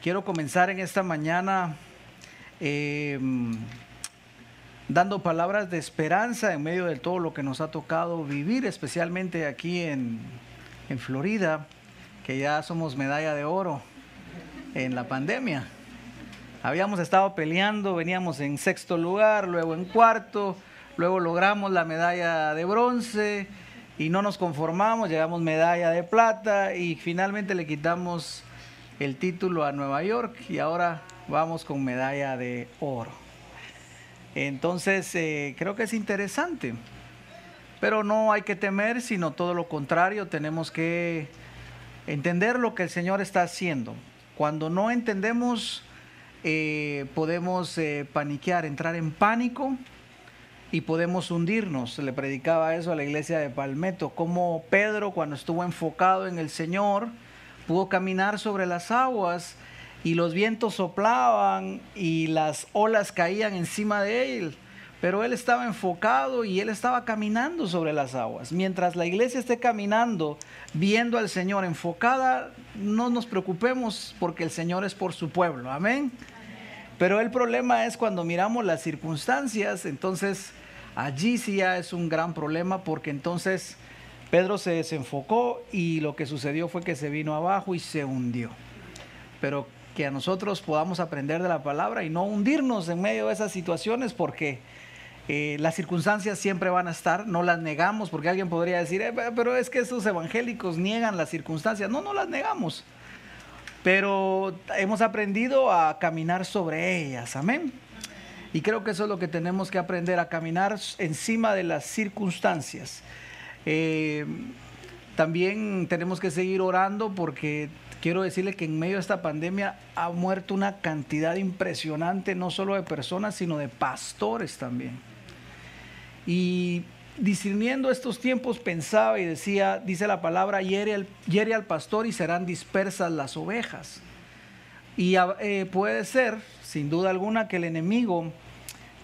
Quiero comenzar en esta mañana eh, dando palabras de esperanza en medio de todo lo que nos ha tocado vivir, especialmente aquí en, en Florida, que ya somos medalla de oro en la pandemia. Habíamos estado peleando, veníamos en sexto lugar, luego en cuarto, luego logramos la medalla de bronce y no nos conformamos, llegamos medalla de plata y finalmente le quitamos el título a Nueva York y ahora vamos con medalla de oro. Entonces, eh, creo que es interesante, pero no hay que temer, sino todo lo contrario, tenemos que entender lo que el Señor está haciendo. Cuando no entendemos, eh, podemos eh, paniquear, entrar en pánico y podemos hundirnos. Le predicaba eso a la iglesia de Palmetto, como Pedro cuando estuvo enfocado en el Señor, pudo caminar sobre las aguas y los vientos soplaban y las olas caían encima de él. Pero él estaba enfocado y él estaba caminando sobre las aguas. Mientras la iglesia esté caminando, viendo al Señor enfocada, no nos preocupemos porque el Señor es por su pueblo. Amén. Pero el problema es cuando miramos las circunstancias, entonces allí sí ya es un gran problema porque entonces Pedro se desenfocó y lo que sucedió fue que se vino abajo y se hundió. Pero que a nosotros podamos aprender de la palabra y no hundirnos en medio de esas situaciones porque eh, las circunstancias siempre van a estar, no las negamos, porque alguien podría decir, eh, pero es que esos evangélicos niegan las circunstancias. No, no las negamos, pero hemos aprendido a caminar sobre ellas, amén. Y creo que eso es lo que tenemos que aprender, a caminar encima de las circunstancias. Eh, también tenemos que seguir orando porque quiero decirle que en medio de esta pandemia ha muerto una cantidad impresionante, no solo de personas, sino de pastores también. Y discerniendo estos tiempos pensaba y decía, dice la palabra, hiere al, pastor y serán dispersas las ovejas. Y eh, puede ser, sin duda alguna, que el enemigo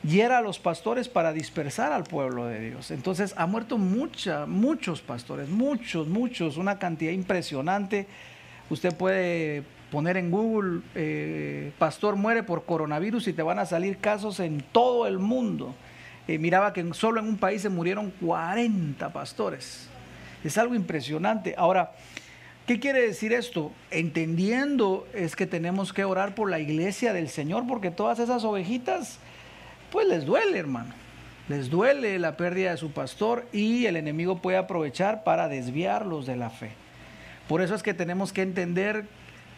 hiera a los pastores para dispersar al pueblo de Dios. Entonces ha muerto mucha, muchos pastores, muchos, muchos, una cantidad impresionante. Usted puede poner en Google, eh, pastor muere por coronavirus y te van a salir casos en todo el mundo. Eh, miraba que solo en un país se murieron 40 pastores. Es algo impresionante. Ahora, ¿qué quiere decir esto? Entendiendo es que tenemos que orar por la iglesia del Señor porque todas esas ovejitas pues les duele, hermano. Les duele la pérdida de su pastor y el enemigo puede aprovechar para desviarlos de la fe. Por eso es que tenemos que entender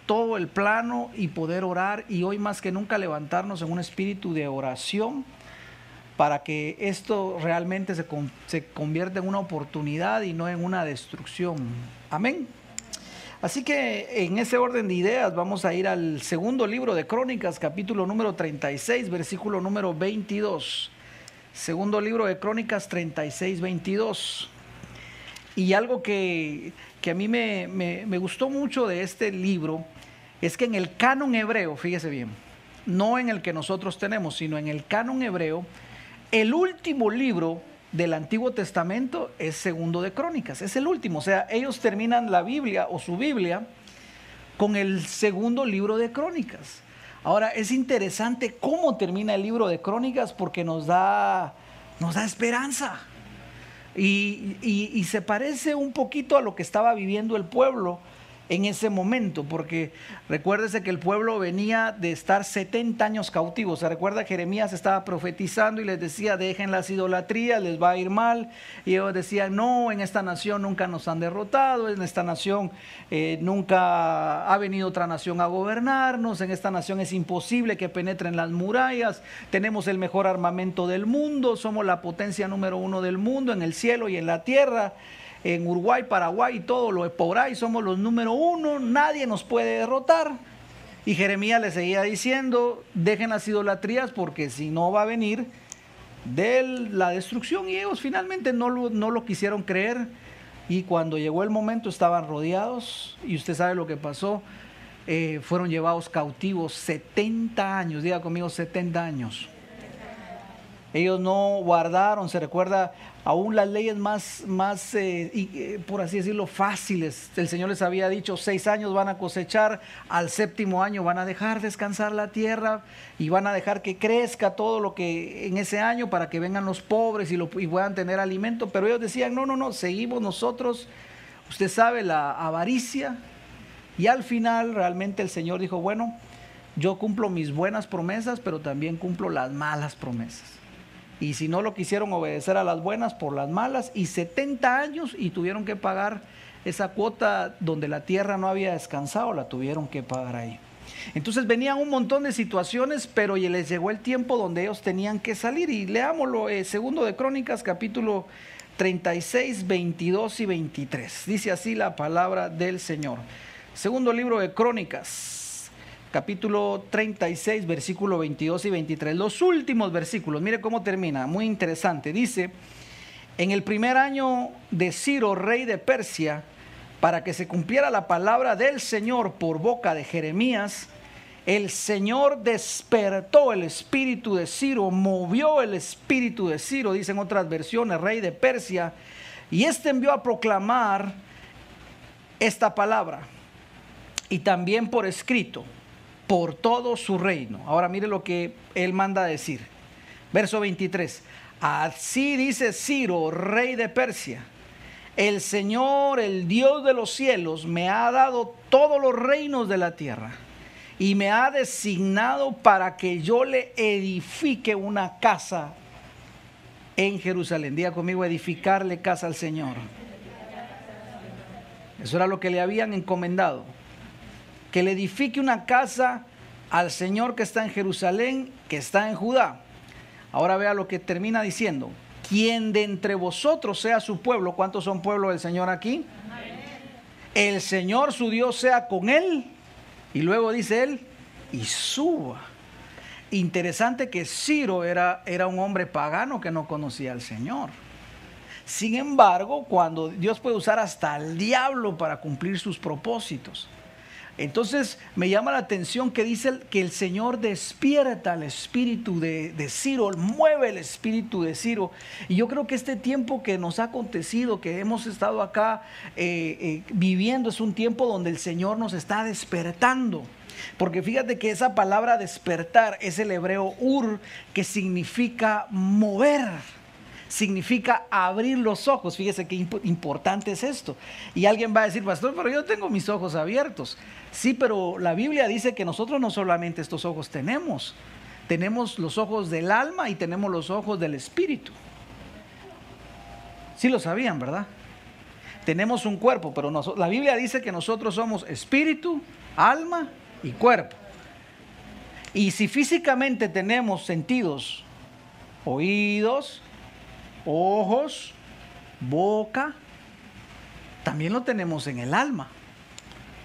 todo el plano y poder orar y hoy más que nunca levantarnos en un espíritu de oración para que esto realmente se, se convierta en una oportunidad y no en una destrucción. Amén. Así que en ese orden de ideas vamos a ir al segundo libro de Crónicas, capítulo número 36, versículo número 22. Segundo libro de Crónicas 36, 22. Y algo que, a mí me, me gustó mucho de este libro es que en el canon hebreo, fíjese bien, no en el que nosotros tenemos, sino en el canon hebreo, el último libro del Antiguo Testamento es segundo de Crónicas, es el último. O sea, ellos terminan la Biblia o su Biblia con el segundo libro de Crónicas. Ahora, es interesante cómo termina el libro de Crónicas porque nos da, nos da esperanza. Y, y se parece un poquito a lo que estaba viviendo el pueblo en ese momento, porque recuérdese que el pueblo venía de estar 70 años cautivos. Se recuerda que Jeremías estaba profetizando y les decía, dejen las idolatrías, les va a ir mal. Y ellos decían, no, en esta nación nunca nos han derrotado, en esta nación eh, nunca ha venido otra nación a gobernarnos, en esta nación es imposible que penetren las murallas, tenemos el mejor armamento del mundo, somos la potencia número uno del mundo en el cielo y en la tierra en Uruguay, Paraguay y todo lo por ahí somos los número uno, nadie nos puede derrotar. Y Jeremías le seguía diciendo, dejen las idolatrías porque si no va a venir de la destrucción. Y ellos finalmente no lo, no lo quisieron creer. Y cuando llegó el momento estaban rodeados y usted sabe lo que pasó. Eh, fueron llevados cautivos 70 años, diga conmigo 70 años. Ellos no guardaron, se recuerda, aún las leyes más, más eh, eh, por así decirlo, fáciles. El Señor les había dicho, seis años van a cosechar, al séptimo año van a dejar descansar la tierra y van a dejar que crezca todo lo que en ese año para que vengan los pobres y, lo, y puedan tener alimento. Pero ellos decían, no, no, no, seguimos nosotros, usted sabe, la avaricia. Y al final realmente el Señor dijo, bueno, yo cumplo mis buenas promesas, pero también cumplo las malas promesas y si no lo quisieron obedecer a las buenas por las malas, y 70 años y tuvieron que pagar esa cuota donde la tierra no había descansado, la tuvieron que pagar ahí. Entonces venían un montón de situaciones, pero les llegó el tiempo donde ellos tenían que salir. Y leámoslo, eh, segundo de Crónicas, capítulo 36, 22 y 23. Dice así la palabra del Señor. Segundo libro de Crónicas, capítulo 36, versículo 22 y 23. Los últimos versículos, mire cómo termina, muy interesante. Dice, en el primer año de Ciro, rey de Persia, para que se cumpliera la palabra del Señor por boca de Jeremías, el Señor despertó el espíritu de Ciro, movió el espíritu de Ciro, dicen otras versiones, rey de Persia, y éste envió a proclamar esta palabra, y también por escrito por todo su reino. Ahora mire lo que él manda a decir. Verso 23. Así dice Ciro, rey de Persia. El Señor, el Dios de los cielos, me ha dado todos los reinos de la tierra y me ha designado para que yo le edifique una casa en Jerusalén. Diga conmigo, edificarle casa al Señor. Eso era lo que le habían encomendado que le edifique una casa al Señor que está en Jerusalén, que está en Judá. Ahora vea lo que termina diciendo. Quien de entre vosotros sea su pueblo, ¿cuántos son pueblo del Señor aquí? El Señor su Dios sea con él. Y luego dice él, y suba. Interesante que Ciro era, era un hombre pagano que no conocía al Señor. Sin embargo, cuando Dios puede usar hasta el diablo para cumplir sus propósitos, entonces me llama la atención que dice que el Señor despierta el espíritu de, Ciro, mueve el espíritu de Ciro. Y yo creo que este tiempo que nos ha acontecido, que hemos estado acá eh, eh, viviendo, es un tiempo donde el Señor nos está despertando. Porque fíjate que esa palabra despertar es el hebreo ur, que significa mover significa abrir los ojos. Fíjese qué importante es esto. Y alguien va a decir, pastor, pero yo tengo mis ojos abiertos. Sí, pero la Biblia dice que nosotros no solamente estos ojos tenemos, tenemos los ojos del alma y tenemos los ojos del espíritu. Sí lo sabían, ¿verdad? Tenemos un cuerpo, pero la Biblia dice que nosotros somos espíritu, alma y cuerpo. Y si físicamente tenemos sentidos, oídos, ojos, boca, también lo tenemos en el alma.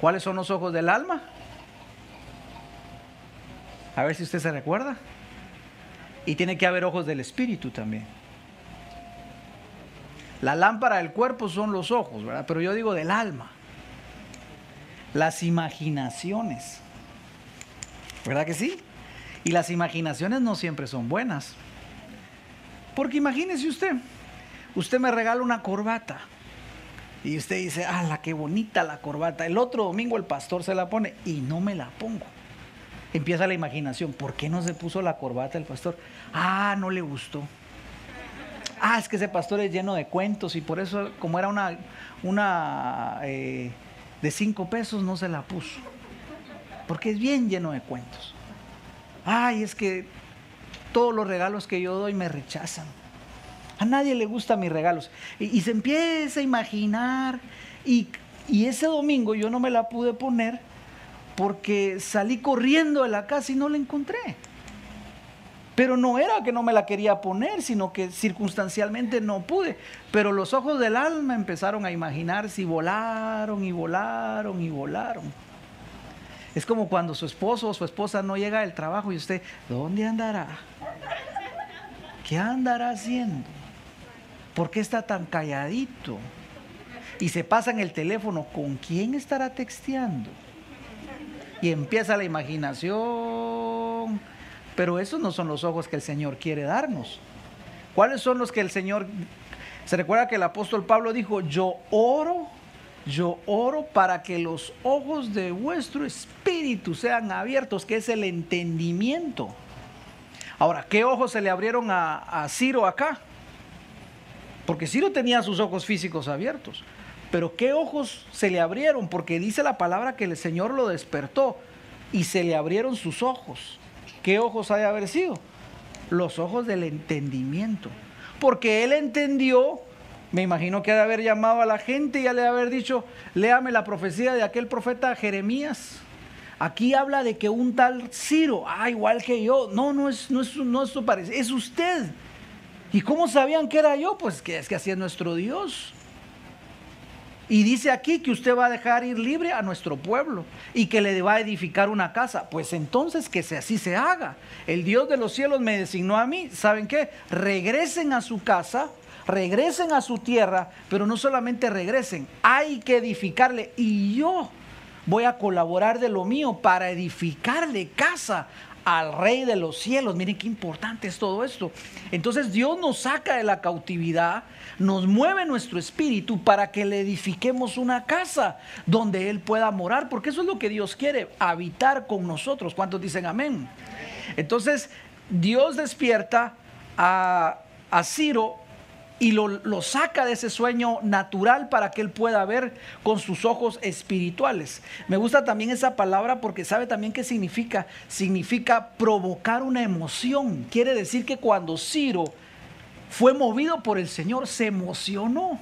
¿Cuáles son los ojos del alma? A ver si usted se recuerda. Y tiene que haber ojos del espíritu también. La lámpara del cuerpo son los ojos, ¿verdad? Pero yo digo del alma. Las imaginaciones. ¿Verdad que sí? Y las imaginaciones no siempre son buenas. Porque imagínese usted, usted me regala una corbata y usted dice, ah, la qué bonita la corbata. El otro domingo el pastor se la pone y no me la pongo. Empieza la imaginación, ¿por qué no se puso la corbata el pastor? Ah, no le gustó. Ah, es que ese pastor es lleno de cuentos y por eso, como era una, eh, de cinco pesos, no se la puso. Porque es bien lleno de cuentos. Ay, es que todos los regalos que yo doy me rechazan. A nadie le gustan mis regalos. Y, se empieza a imaginar. Y, ese domingo yo no me la pude poner porque salí corriendo de la casa y no la encontré. Pero no era que no me la quería poner, sino que circunstancialmente no pude. Pero los ojos del alma empezaron a imaginarse y volaron y volaron y volaron. Es como cuando su esposo o su esposa no llega del trabajo y usted, ¿dónde andará? ¿Qué andará haciendo? ¿Por qué está tan calladito? Y se pasa en el teléfono, ¿con quién estará texteando? Y empieza la imaginación, Pero esos no son los ojos que el Señor quiere darnos. ¿Cuáles son los que el Señor... Se recuerda que el apóstol Pablo dijo, yo oro, yo oro para que los ojos de vuestro espíritu sean abiertos, que es el entendimiento. Ahora, ¿qué ojos se le abrieron a, Ciro acá? Porque Ciro tenía sus ojos físicos abiertos. Pero ¿qué ojos se le abrieron? Porque dice la palabra que el Señor lo despertó y se le abrieron sus ojos. ¿Qué ojos ha de haber sido? Los ojos del entendimiento. Porque él entendió, me imagino que ha de haber llamado a la gente y ha de haber dicho, léame la profecía de aquel profeta Jeremías. Aquí habla de que un tal Ciro, ah, igual que yo, no, no es, no es, no parecido, es usted. ¿Y cómo sabían que era yo? Pues que es que así es nuestro Dios. Y dice aquí que usted va a dejar ir libre a nuestro pueblo y que le va a edificar una casa. Pues entonces que así se haga. El Dios de los cielos me designó a mí. ¿Saben qué? Regresen a su casa, regresen a su tierra, pero no solamente regresen, hay que edificarle. Y yo voy a colaborar de lo mío para edificarle casa al rey de los cielos. Miren qué importante es todo esto. Entonces Dios nos saca de la cautividad, nos mueve nuestro espíritu para que le edifiquemos una casa donde Él pueda morar, porque eso es lo que Dios quiere, habitar con nosotros. ¿Cuántos dicen amén? Entonces Dios despierta a, a Ciro y lo, saca de ese sueño natural para que él pueda ver con sus ojos espirituales. Me gusta también esa palabra porque sabe también qué significa. Significa provocar una emoción. Quiere decir que cuando Ciro fue movido por el Señor, se emocionó.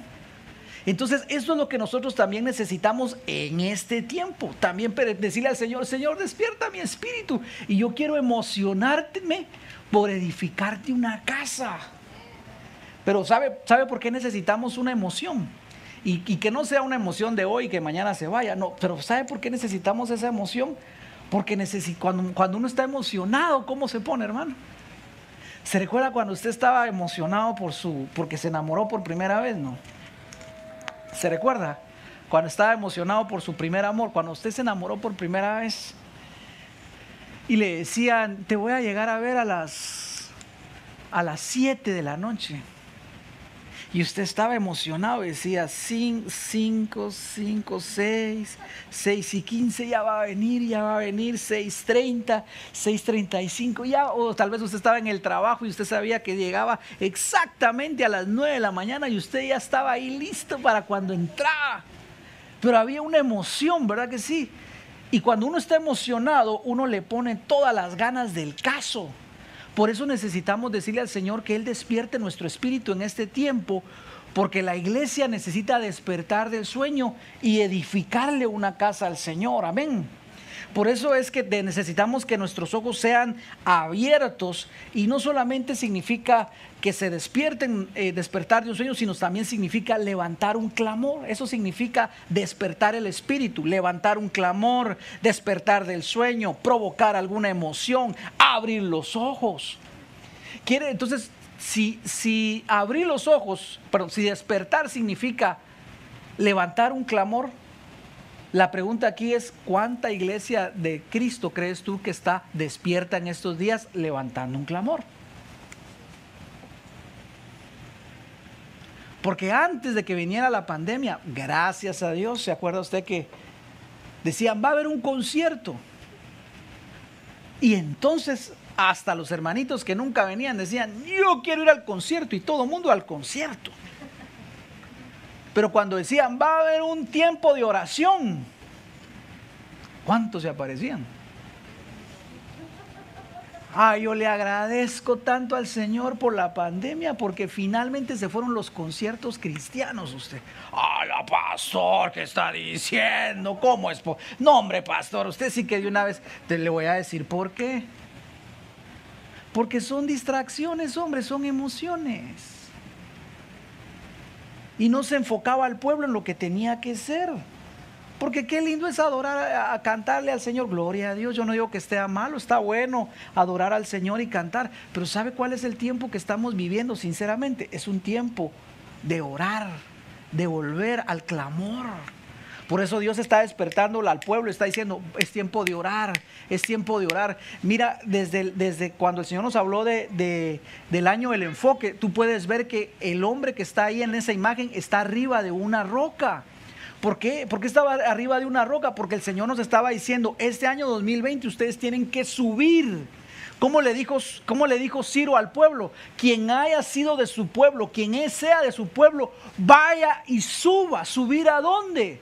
Entonces, eso es lo que nosotros también necesitamos en este tiempo. También decirle al Señor, Señor, despierta mi espíritu. Y yo quiero emocionarme por edificarte una casa. Pero ¿sabe, ¿sabe por qué necesitamos una emoción? Y, que no sea una emoción de hoy que mañana se vaya. No, pero ¿sabe por qué necesitamos esa emoción? Porque cuando, cuando uno está emocionado, ¿cómo se pone, hermano? ¿Se recuerda cuando usted estaba emocionado por su, porque se enamoró por primera vez? No. ¿Se recuerda? Cuando estaba emocionado por su primer amor, cuando usted se enamoró por primera vez y le decían, te voy a llegar a ver a las a las 7 de la noche y usted estaba emocionado, decía 5, 5, 6, 6 y 15 ya va a venir, ya va a venir, 6.30, 6.35, ya, o tal vez usted estaba en el trabajo y usted sabía que llegaba exactamente a las 9 de la mañana y usted ya estaba ahí listo para cuando entraba. Pero había una emoción, ¿verdad que sí? Y cuando uno está emocionado, uno le pone todas las ganas del caso. Por eso necesitamos decirle al Señor que Él despierte nuestro espíritu en este tiempo, porque la iglesia necesita despertar del sueño y edificarle una casa al Señor. Amén. Por eso es que necesitamos que nuestros ojos sean abiertos y no solamente significa que se despierten, eh, despertar de un sueño, sino también significa levantar un clamor. Eso significa despertar el espíritu, levantar un clamor, despertar del sueño, provocar alguna emoción, abrir los ojos. Quiere, entonces, si, si abrir los ojos, pero si despertar significa levantar un clamor, la pregunta aquí es, ¿cuánta iglesia de Cristo crees tú que está despierta en estos días levantando un clamor? Porque antes de que viniera la pandemia, gracias a Dios, ¿se acuerda usted que decían, va a haber un concierto? Y entonces hasta los hermanitos que nunca venían decían, yo quiero ir al concierto y todo el mundo al concierto. Pero cuando decían, va a haber un tiempo de oración, ¿cuántos se aparecían? Ah, yo le agradezco tanto al Señor por la pandemia porque finalmente se fueron los conciertos cristianos usted. Ah, la pastor, ¿qué está diciendo? ¿Cómo es? No, hombre, pastor, usted sí que de una vez te le voy a decir por qué. Porque son distracciones, hombre, son emociones y no se enfocaba al pueblo en lo que tenía que ser. Porque qué lindo es adorar, a, cantarle al Señor. Gloria a Dios. Yo no digo que esté malo, está bueno adorar al Señor y cantar. Pero ¿sabe cuál es el tiempo que estamos viviendo? Sinceramente, es un tiempo de orar, de volver al clamor. Por eso Dios está despertando al pueblo, está diciendo, es tiempo de orar, es tiempo de orar. Mira, desde, desde cuando el Señor nos habló de, del año del enfoque, tú puedes ver que el hombre que está ahí en esa imagen está arriba de una roca. ¿Por qué? ¿Por qué estaba arriba de una roca? Porque el Señor nos estaba diciendo, este año 2020 ustedes tienen que subir. ¿Cómo le, dijo, ¿Cómo le dijo Ciro al pueblo? Quien haya sido de su pueblo, quien sea de su pueblo, vaya y suba. ¿Subir a dónde?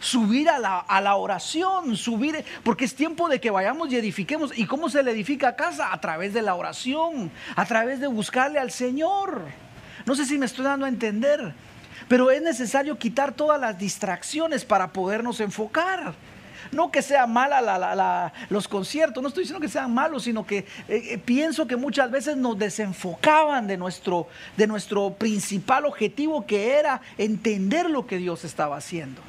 Subir a la, a la, oración, subir, porque es tiempo de que vayamos y edifiquemos. ¿Y cómo se le edifica casa? A través de la oración, a través de buscarle al Señor. No sé si me estoy dando a entender, pero es necesario quitar todas las distracciones para podernos enfocar. No que sea mala la, los conciertos, no estoy diciendo que sean malos, sino que eh, eh, pienso que muchas veces nos desenfocaban de nuestro, de nuestro principal objetivo que era entender lo que Dios estaba haciendo.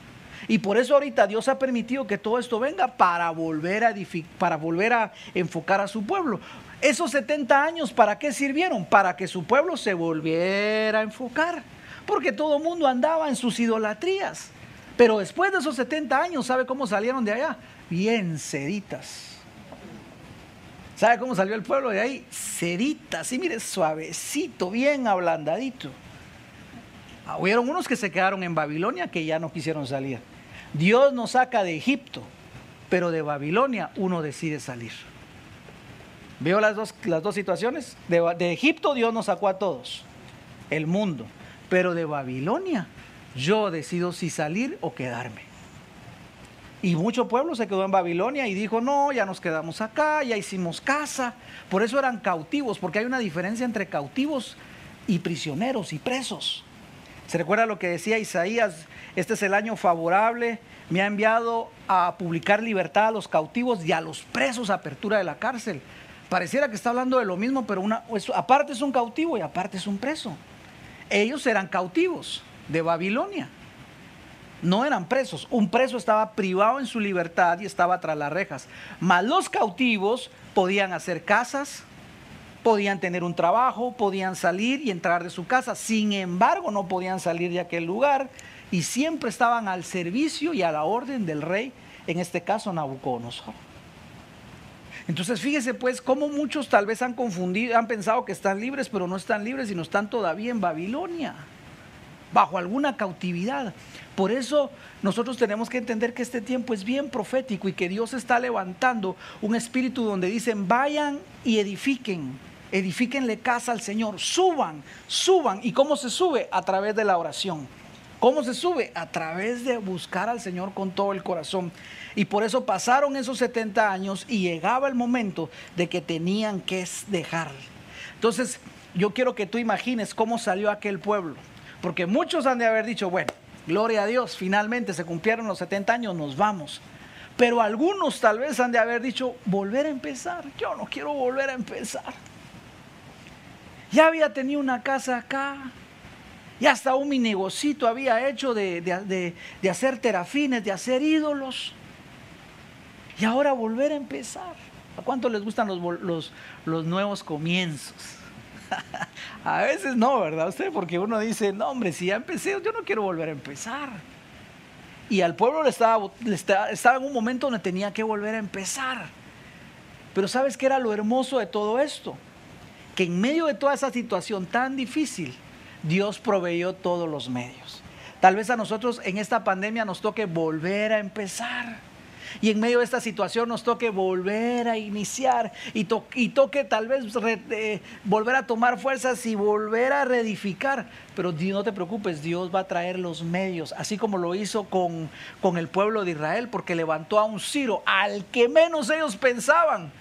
Y por eso ahorita Dios ha permitido que todo esto venga para volver a, para volver a enfocar a su pueblo. Esos 70 años, ¿para qué sirvieron? Para que su pueblo se volviera a enfocar. Porque todo el mundo andaba en sus idolatrías. Pero después de esos 70 años, ¿sabe cómo salieron de allá? Bien seditas. ¿Sabe cómo salió el pueblo de ahí? Seditas, sí, mire, suavecito, bien ablandadito. Ah, hubieron unos que se quedaron en Babilonia que ya no quisieron salir. Dios nos saca de Egipto, pero de Babilonia uno decide salir. ¿Veo las dos, las dos situaciones? De, de Egipto Dios nos sacó a todos, el mundo, pero de Babilonia yo decido si salir o quedarme. Y mucho pueblo se quedó en Babilonia y dijo, no, ya nos quedamos acá, ya hicimos casa. Por eso eran cautivos, porque hay una diferencia entre cautivos y prisioneros y presos. ¿Se recuerda lo que decía Isaías? Este es el año favorable, me ha enviado a publicar libertad a los cautivos y a los presos, apertura de la cárcel. Pareciera que está hablando de lo mismo, pero aparte es un cautivo y aparte es un preso. Ellos eran cautivos de Babilonia. No eran presos. Un preso estaba privado en su libertad y estaba tras las rejas. Mas los cautivos podían hacer casas, podían tener un trabajo, podían salir y entrar de su casa. Sin embargo, no podían salir de aquel lugar y siempre estaban al servicio y a la orden del rey, en este caso Nabucodonosor. Entonces fíjese pues cómo muchos tal vez han confundido, han pensado que están libres, pero no están libres, sino están todavía en Babilonia, bajo alguna cautividad. Por eso nosotros tenemos que entender que este tiempo es bien profético y que Dios está levantando un espíritu donde dicen, vayan y edifiquen edifíquenle casa al Señor, suban, suban. ¿Y cómo se sube? A través de la oración. ¿Cómo se sube? A través de buscar al Señor con todo el corazón. Y por eso pasaron esos 70 años y llegaba el momento de que tenían que dejar. Entonces, yo quiero que tú imagines cómo salió aquel pueblo. Porque muchos han de haber dicho, bueno, gloria a Dios, finalmente se cumplieron los 70 años, nos vamos. Pero algunos tal vez han de haber dicho, volver a empezar. Yo no quiero volver a empezar. Ya había tenido una casa acá. Y hasta un mini negocito había hecho de, hacer terafines, de hacer ídolos. Y ahora volver a empezar. ¿A cuánto les gustan los, los nuevos comienzos? a veces no, ¿verdad usted? Porque uno dice, no, hombre, si ya empecé, yo no quiero volver a empezar. Y al pueblo le estaba, le estaba en un momento donde tenía que volver a empezar. Pero ¿sabes qué era lo hermoso de todo esto? Que en medio de toda esa situación tan difícil, Dios proveyó todos los medios. Tal vez a nosotros en esta pandemia nos toque volver a empezar. Y en medio de esta situación nos toque volver a iniciar y, toque tal vez volver a tomar fuerzas y volver a reedificar. Pero no te preocupes, Dios va a traer los medios, así como lo hizo con, con el pueblo de Israel, porque levantó a un Ciro al que menos ellos pensaban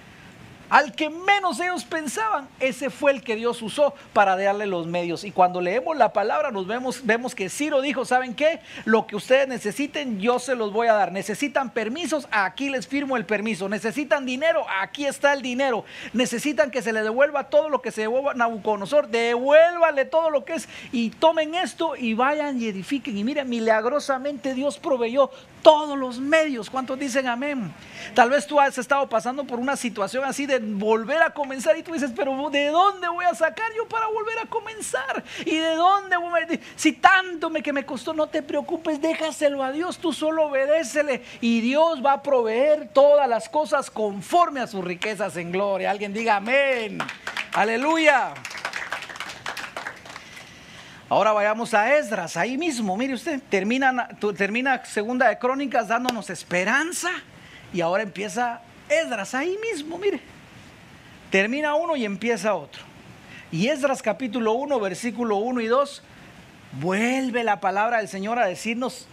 al que menos ellos pensaban, ese fue el que Dios usó para darle los medios. Y cuando leemos la palabra nos vemos, vemos que Ciro dijo, ¿saben qué? Lo que ustedes necesiten, yo se los voy a dar. Necesitan permisos, aquí les firmo el permiso. Necesitan dinero, aquí está el dinero. Necesitan que se le devuelva todo lo que se devuelva a Nabucodonosor, devuélvale todo lo que es y tomen esto y vayan y edifiquen. Y miren, milagrosamente Dios proveyó todos los medios. ¿Cuántos dicen amén? Tal vez tú has estado pasando por una situación así de volver a comenzar y tú dices, pero ¿de dónde voy a sacar yo para volver a comenzar? ¿Y de dónde. Si tanto me que me costó, no te preocupes, déjaselo a Dios, tú solo obedécele y Dios va a proveer todas las cosas conforme a sus riquezas en gloria. Alguien diga amén. Aleluya. Ahora vayamos a Esdras, ahí mismo, mire usted, termina, termina Segunda de Crónicas dándonos esperanza y ahora empieza Esdras, ahí mismo, mire. Termina uno y empieza otro. Y Esdras capítulo 1, versículo 1 y 2, vuelve la palabra del Señor a decirnos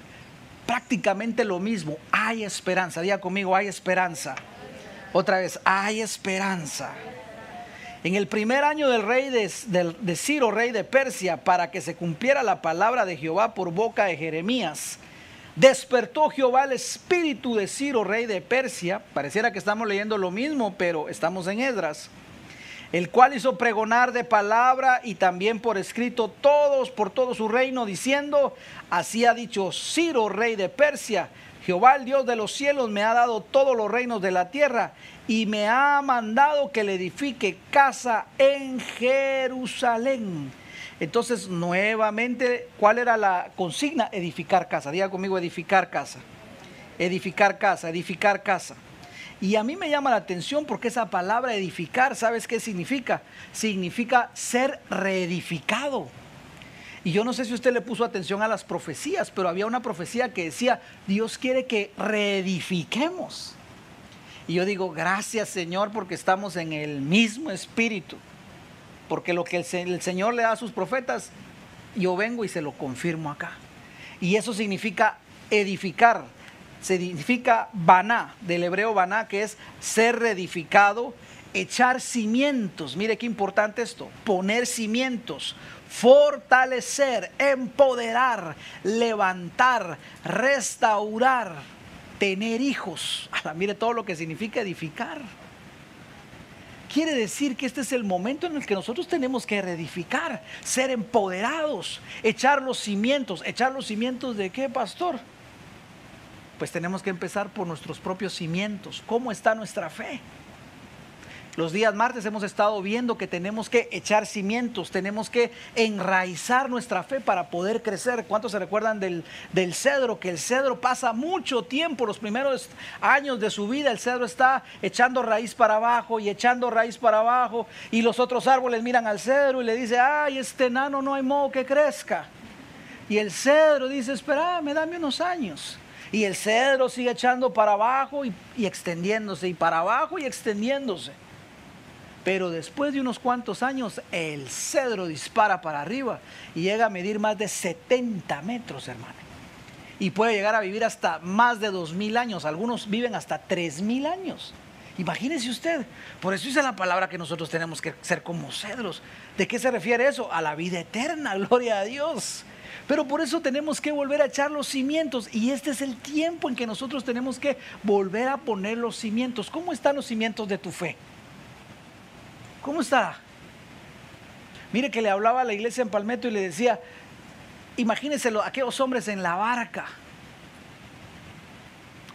prácticamente lo mismo. Hay esperanza, diga conmigo, hay esperanza. Otra vez, hay esperanza. En el primer año del rey de, Ciro, rey de Persia, para que se cumpliera la palabra de Jehová por boca de Jeremías, despertó Jehová el espíritu de Ciro, rey de Persia. Pareciera que estamos leyendo lo mismo, pero estamos en Edras. El cual hizo pregonar de palabra y también por escrito todos por todo su reino, diciendo, así ha dicho Ciro, rey de Persia, Jehová el Dios de los cielos me ha dado todos los reinos de la tierra y me ha mandado que le edifique casa en Jerusalén. Entonces, nuevamente, ¿cuál era la consigna? Edificar casa. Diga conmigo, edificar casa. Edificar casa, edificar casa. Y a mí me llama la atención porque esa palabra edificar, ¿sabes qué significa? Significa ser reedificado. Y yo no sé si usted le puso atención a las profecías, pero había una profecía que decía, Dios quiere que reedifiquemos. Y yo digo, gracias Señor porque estamos en el mismo espíritu. Porque lo que el, Señor le da a sus profetas, yo vengo y se lo confirmo acá. Y eso significa edificar. Significa baná, del hebreo baná, que es ser reedificado, echar cimientos. Mire qué importante esto. Poner cimientos, fortalecer, empoderar, levantar, restaurar tener hijos. mire todo lo que significa edificar. Quiere decir que este es el momento en el que nosotros tenemos que reedificar, ser empoderados, echar los cimientos. ¿Echar los cimientos de qué, pastor? Pues tenemos que empezar por nuestros propios cimientos. ¿Cómo está nuestra fe? Los días martes hemos estado viendo que tenemos que echar cimientos, tenemos que enraizar nuestra fe para poder crecer. ¿Cuántos se recuerdan del, cedro? Que el cedro pasa mucho tiempo, los primeros años de su vida, el cedro está echando raíz para abajo y echando raíz para abajo y los otros árboles miran al cedro y le dicen, ay, este enano no hay modo que crezca. Y el cedro dice, me dame unos años. Y el cedro sigue echando para abajo y extendiéndose, y para abajo y extendiéndose. Pero después de unos cuantos años, el cedro dispara para arriba y llega a medir más de 70 metros, hermano. Y puede llegar a vivir hasta más de 2.000 años. Algunos viven hasta 3.000 años. Imagínese usted. Por eso dice la palabra que nosotros tenemos que ser como cedros. ¿De qué se refiere eso? A la vida eterna, gloria a Dios. Pero por eso tenemos que volver a echar los cimientos. Y este es el tiempo en que nosotros tenemos que volver a poner los cimientos. ¿Cómo están los cimientos de tu fe? ¿Cómo está? Mire que le hablaba a la iglesia en Palmetto y le decía, imagínense aquellos hombres en la barca.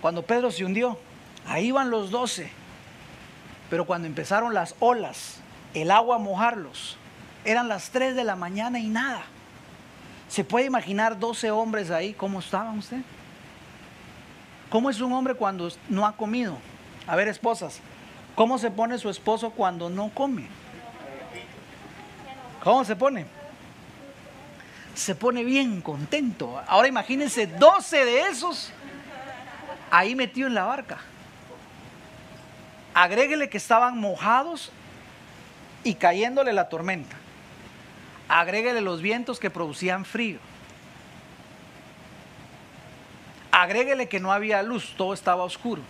Cuando Pedro se hundió, ahí iban los doce. Pero cuando empezaron las olas, el agua a mojarlos, eran las tres de la mañana y nada. ¿Se puede imaginar 12 hombres ahí? ¿Cómo estaban usted? ¿Cómo es un hombre cuando no ha comido? A ver, esposas, ¿Cómo se pone su esposo cuando no come? ¿Cómo se pone? Se pone bien contento. Ahora imagínense 12 de esos ahí metido en la barca. Agréguele que estaban mojados y cayéndole la tormenta. Agréguele los vientos que producían frío. Agréguele que no había luz, todo estaba oscuro.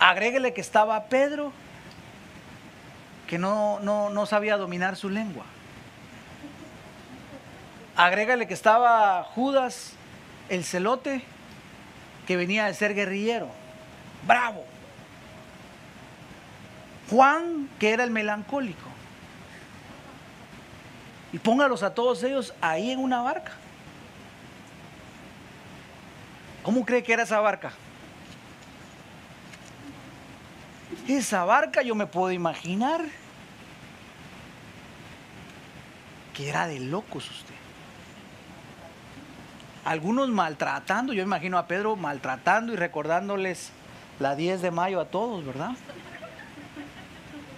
Agréguele que estaba Pedro, que no, no, sabía dominar su lengua. Agrégale que estaba Judas, el celote, que venía de ser guerrillero, bravo. Juan, que era el melancólico. Y póngalos a todos ellos ahí en una barca. ¿Cómo cree que era esa barca? Esa barca yo me puedo imaginar que era de locos usted. Algunos maltratando, yo imagino a Pedro maltratando y recordándoles la 10 de mayo a todos, ¿verdad?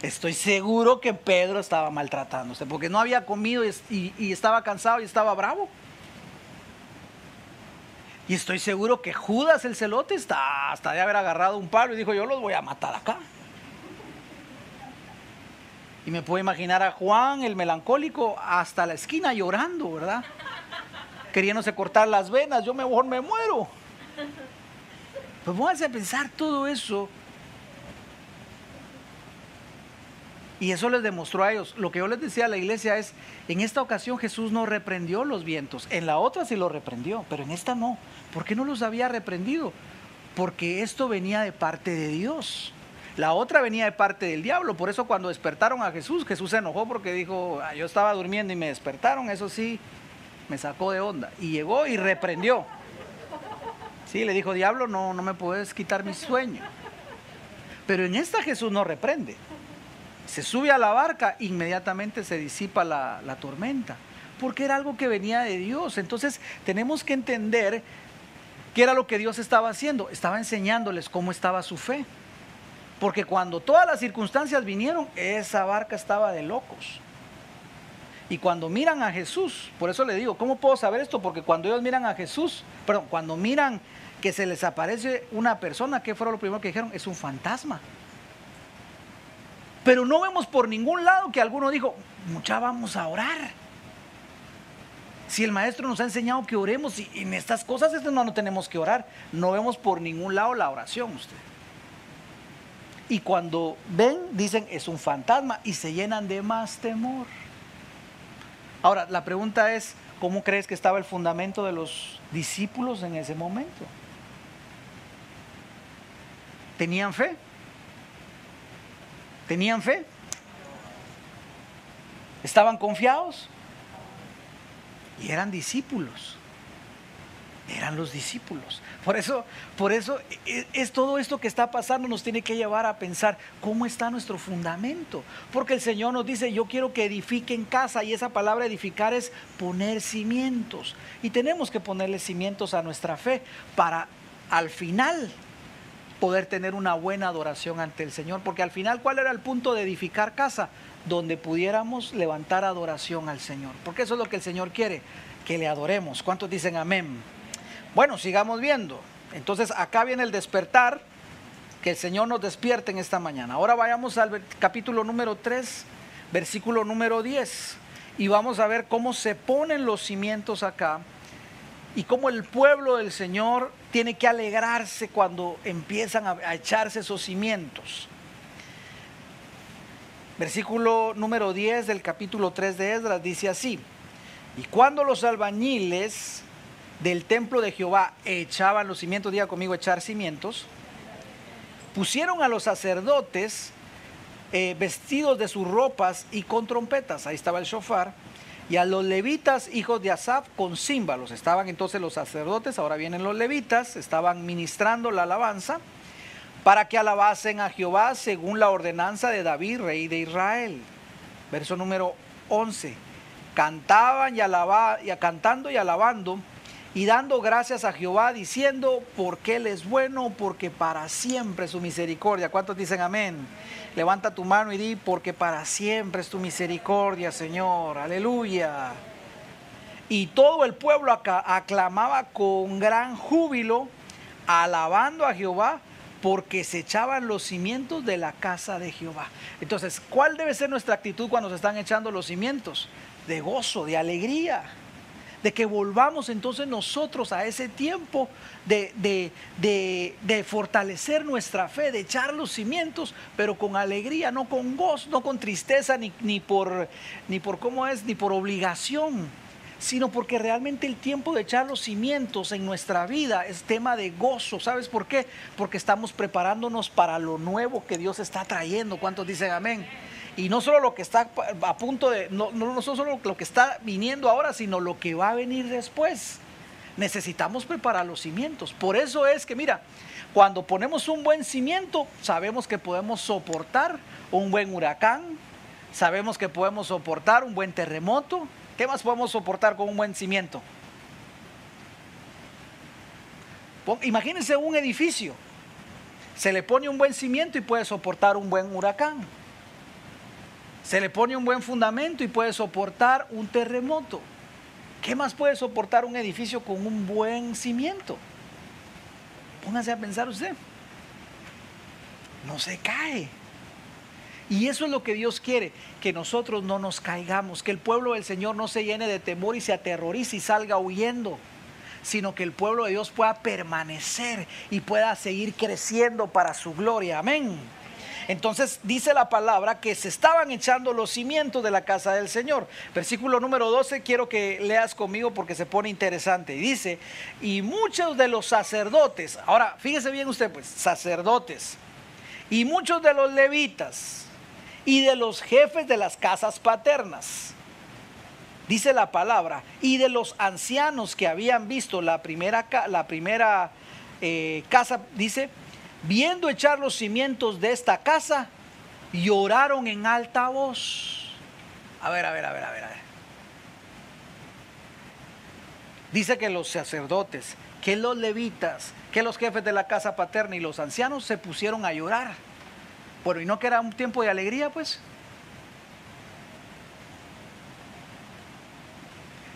Estoy seguro que Pedro estaba maltratándose porque no había comido y, estaba cansado y estaba bravo. Y estoy seguro que Judas el celote está hasta de haber agarrado un palo y dijo, yo los voy a matar acá. Me puedo imaginar a Juan, el melancólico, hasta la esquina llorando, ¿verdad? Queriéndose cortar las venas, yo mejor me muero. Pues a pensar todo eso. Y eso les demostró a ellos. Lo que yo les decía a la iglesia es, en esta ocasión Jesús no reprendió los vientos, en la otra sí lo reprendió, pero en esta no. ¿Por qué no los había reprendido? Porque esto venía de parte de Dios. La otra venía de parte del diablo. Por eso cuando despertaron a Jesús, Jesús se enojó porque dijo, ah, yo estaba durmiendo y me despertaron. Eso sí, me sacó de onda. Y llegó y reprendió. Sí, le dijo, diablo, no, no me puedes quitar mi sueño. Pero en esta Jesús no reprende se sube a la barca, inmediatamente se disipa la, tormenta, porque era algo que venía de Dios. Entonces tenemos que entender qué era lo que Dios estaba haciendo. Estaba enseñándoles cómo estaba su fe. Porque cuando todas las circunstancias vinieron, esa barca estaba de locos. Y cuando miran a Jesús, por eso le digo, ¿cómo puedo saber esto? Porque cuando ellos miran a Jesús, perdón, cuando miran que se les aparece una persona, ¿qué fue lo primero que dijeron? Es un fantasma. Pero no vemos por ningún lado que alguno dijo, mucha vamos a orar. Si el maestro nos ha enseñado que oremos y en estas cosas no, no tenemos que orar, no vemos por ningún lado la oración usted. Y cuando ven, dicen es un fantasma y se llenan de más temor. Ahora, la pregunta es, ¿cómo crees que estaba el fundamento de los discípulos en ese momento? ¿Tenían fe? ¿Tenían fe? ¿Estaban confiados? Y eran discípulos. Eran los discípulos. Por eso, por eso es, es, todo esto que está pasando nos tiene que llevar a pensar cómo está nuestro fundamento. Porque el Señor nos dice, yo quiero que edifiquen casa y esa palabra edificar es poner cimientos. Y tenemos que ponerle cimientos a nuestra fe para al final poder tener una buena adoración ante el Señor. Porque al final, ¿cuál era el punto de edificar casa? Donde pudiéramos levantar adoración al Señor. Porque eso es lo que el Señor quiere, que le adoremos. ¿Cuántos dicen amén? Bueno, sigamos viendo. Entonces acá viene el despertar, que el Señor nos despierte en esta mañana. Ahora vayamos al capítulo número 3, versículo número 10. Y vamos a ver cómo se ponen los cimientos acá y cómo el pueblo del Señor tiene que alegrarse cuando empiezan a, echarse esos cimientos. Versículo número 10 del capítulo 3 de Esdras dice así, y cuando los albañiles del templo de Jehová echaban los cimientos, diga conmigo echar cimientos, pusieron a los sacerdotes eh, vestidos de sus ropas y con trompetas, ahí estaba el shofar, y a los levitas, hijos de Asaf, con címbalos. Estaban entonces los sacerdotes, ahora vienen los levitas, estaban ministrando la alabanza para que alabasen a Jehová según la ordenanza de David, rey de Israel. Verso número 11. Cantaban y, alaba, y cantando y alabando y dando gracias a Jehová diciendo, porque Él es bueno, porque para siempre su misericordia. ¿Cuántos dicen amén? Levanta tu mano y di, porque para siempre es tu misericordia, Señor. Aleluya. Y todo el pueblo aclamaba con gran júbilo, alabando a Jehová, porque se echaban los cimientos de la casa de Jehová. Entonces, ¿cuál debe ser nuestra actitud cuando se están echando los cimientos? De gozo, de alegría de que volvamos entonces nosotros a ese tiempo de, fortalecer nuestra fe, de echar los cimientos, pero con alegría, no con gozo, no con tristeza, ni, ni, por, ni por cómo es, ni por obligación, sino porque realmente el tiempo de echar los cimientos en nuestra vida es tema de gozo. ¿Sabes por qué? Porque estamos preparándonos para lo nuevo que Dios está trayendo. ¿Cuántos dicen amén? Y no solo lo que está a punto de, no, no, solo lo que está viniendo ahora, sino lo que va a venir después. necesitamos preparar los cimientos. Por eso es que, mira, cuando ponemos un buen cimiento, sabemos que podemos soportar un buen huracán, sabemos que podemos soportar un buen terremoto. ¿Qué más podemos soportar con un buen cimiento? Imagínense un edificio. Se le pone un buen cimiento y puede soportar un buen huracán. Se le pone un buen fundamento y puede soportar un terremoto. ¿Qué más puede soportar un edificio con un buen cimiento? Póngase a pensar usted. No se cae. Y eso es lo que Dios quiere, que nosotros no nos caigamos, que el pueblo del Señor no se llene de temor y se aterrorice y salga huyendo, sino que el pueblo de Dios pueda permanecer y pueda seguir creciendo para su gloria. Amén. Entonces dice la palabra que se estaban echando los cimientos de la casa del Señor. Versículo número 12, quiero que leas conmigo porque se pone interesante. Dice, y muchos de los sacerdotes, ahora fíjese bien usted, pues, sacerdotes, y muchos de los levitas, y de los jefes de las casas paternas. Dice la palabra, y de los ancianos que habían visto la primera, la primera eh, casa, dice, viendo echar los cimientos de esta casa, lloraron en alta voz. A ver, a ver, a ver, a ver. A ver. Dice que los sacerdotes, que los levitas, que los jefes de la casa paterna y los ancianos se pusieron a llorar. Bueno, ¿y no que era un tiempo de alegría, pues?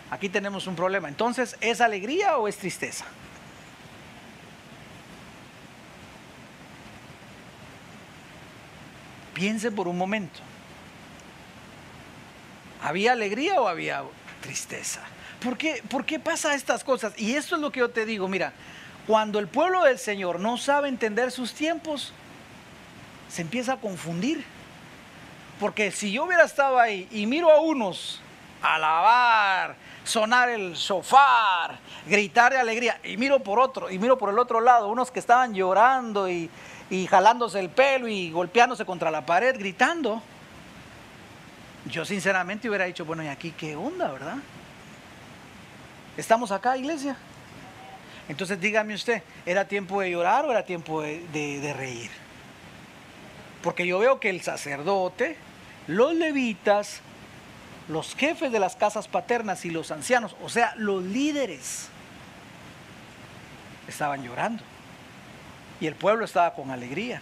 Aquí tenemos un problema. Entonces, ¿es alegría o es tristeza? Piense por un momento. ¿Había alegría o había tristeza? ¿Por qué, ¿Por qué pasa estas cosas? Y esto es lo que yo te digo, mira, cuando el pueblo del Señor no sabe entender sus tiempos, se empieza a confundir. Porque si yo hubiera estado ahí y miro a unos alabar, sonar el sofá, gritar de alegría, y miro por otro, y miro por el otro lado, unos que estaban llorando y y jalándose el pelo y golpeándose contra la pared, gritando. Yo sinceramente hubiera dicho, bueno, ¿y aquí qué onda, verdad? ¿Estamos acá, iglesia? Entonces dígame usted, ¿era tiempo de llorar o era tiempo de, de reír? Porque yo veo que el sacerdote, los levitas, los jefes de las casas paternas y los ancianos, o sea, los líderes, estaban llorando. Y el pueblo estaba con alegría.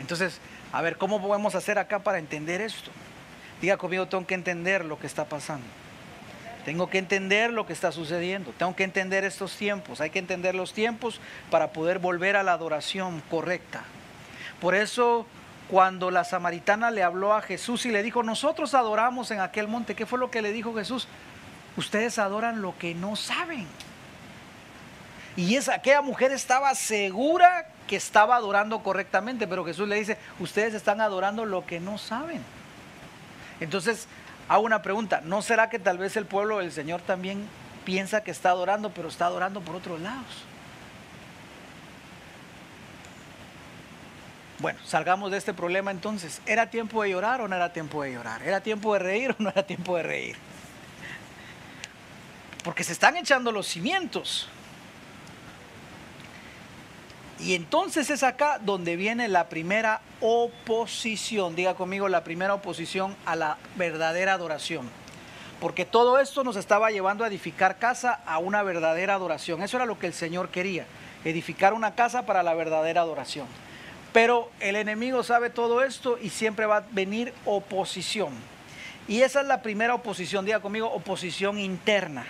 Entonces, a ver, ¿cómo podemos hacer acá para entender esto? Diga conmigo, tengo que entender lo que está pasando. Tengo que entender lo que está sucediendo. Tengo que entender estos tiempos. Hay que entender los tiempos para poder volver a la adoración correcta. Por eso, cuando la samaritana le habló a Jesús y le dijo, nosotros adoramos en aquel monte, ¿qué fue lo que le dijo Jesús? Ustedes adoran lo que no saben. Y esa, aquella mujer estaba segura que estaba adorando correctamente, pero Jesús le dice, ustedes están adorando lo que no saben. Entonces, hago una pregunta, ¿no será que tal vez el pueblo del Señor también piensa que está adorando, pero está adorando por otros lados? Bueno, salgamos de este problema entonces. ¿Era tiempo de llorar o no era tiempo de llorar? ¿Era tiempo de reír o no era tiempo de reír? Porque se están echando los cimientos. Y entonces es acá donde viene la primera oposición, diga conmigo, la primera oposición a la verdadera adoración. Porque todo esto nos estaba llevando a edificar casa a una verdadera adoración. Eso era lo que el Señor quería, edificar una casa para la verdadera adoración. Pero el enemigo sabe todo esto y siempre va a venir oposición. Y esa es la primera oposición, diga conmigo, oposición interna.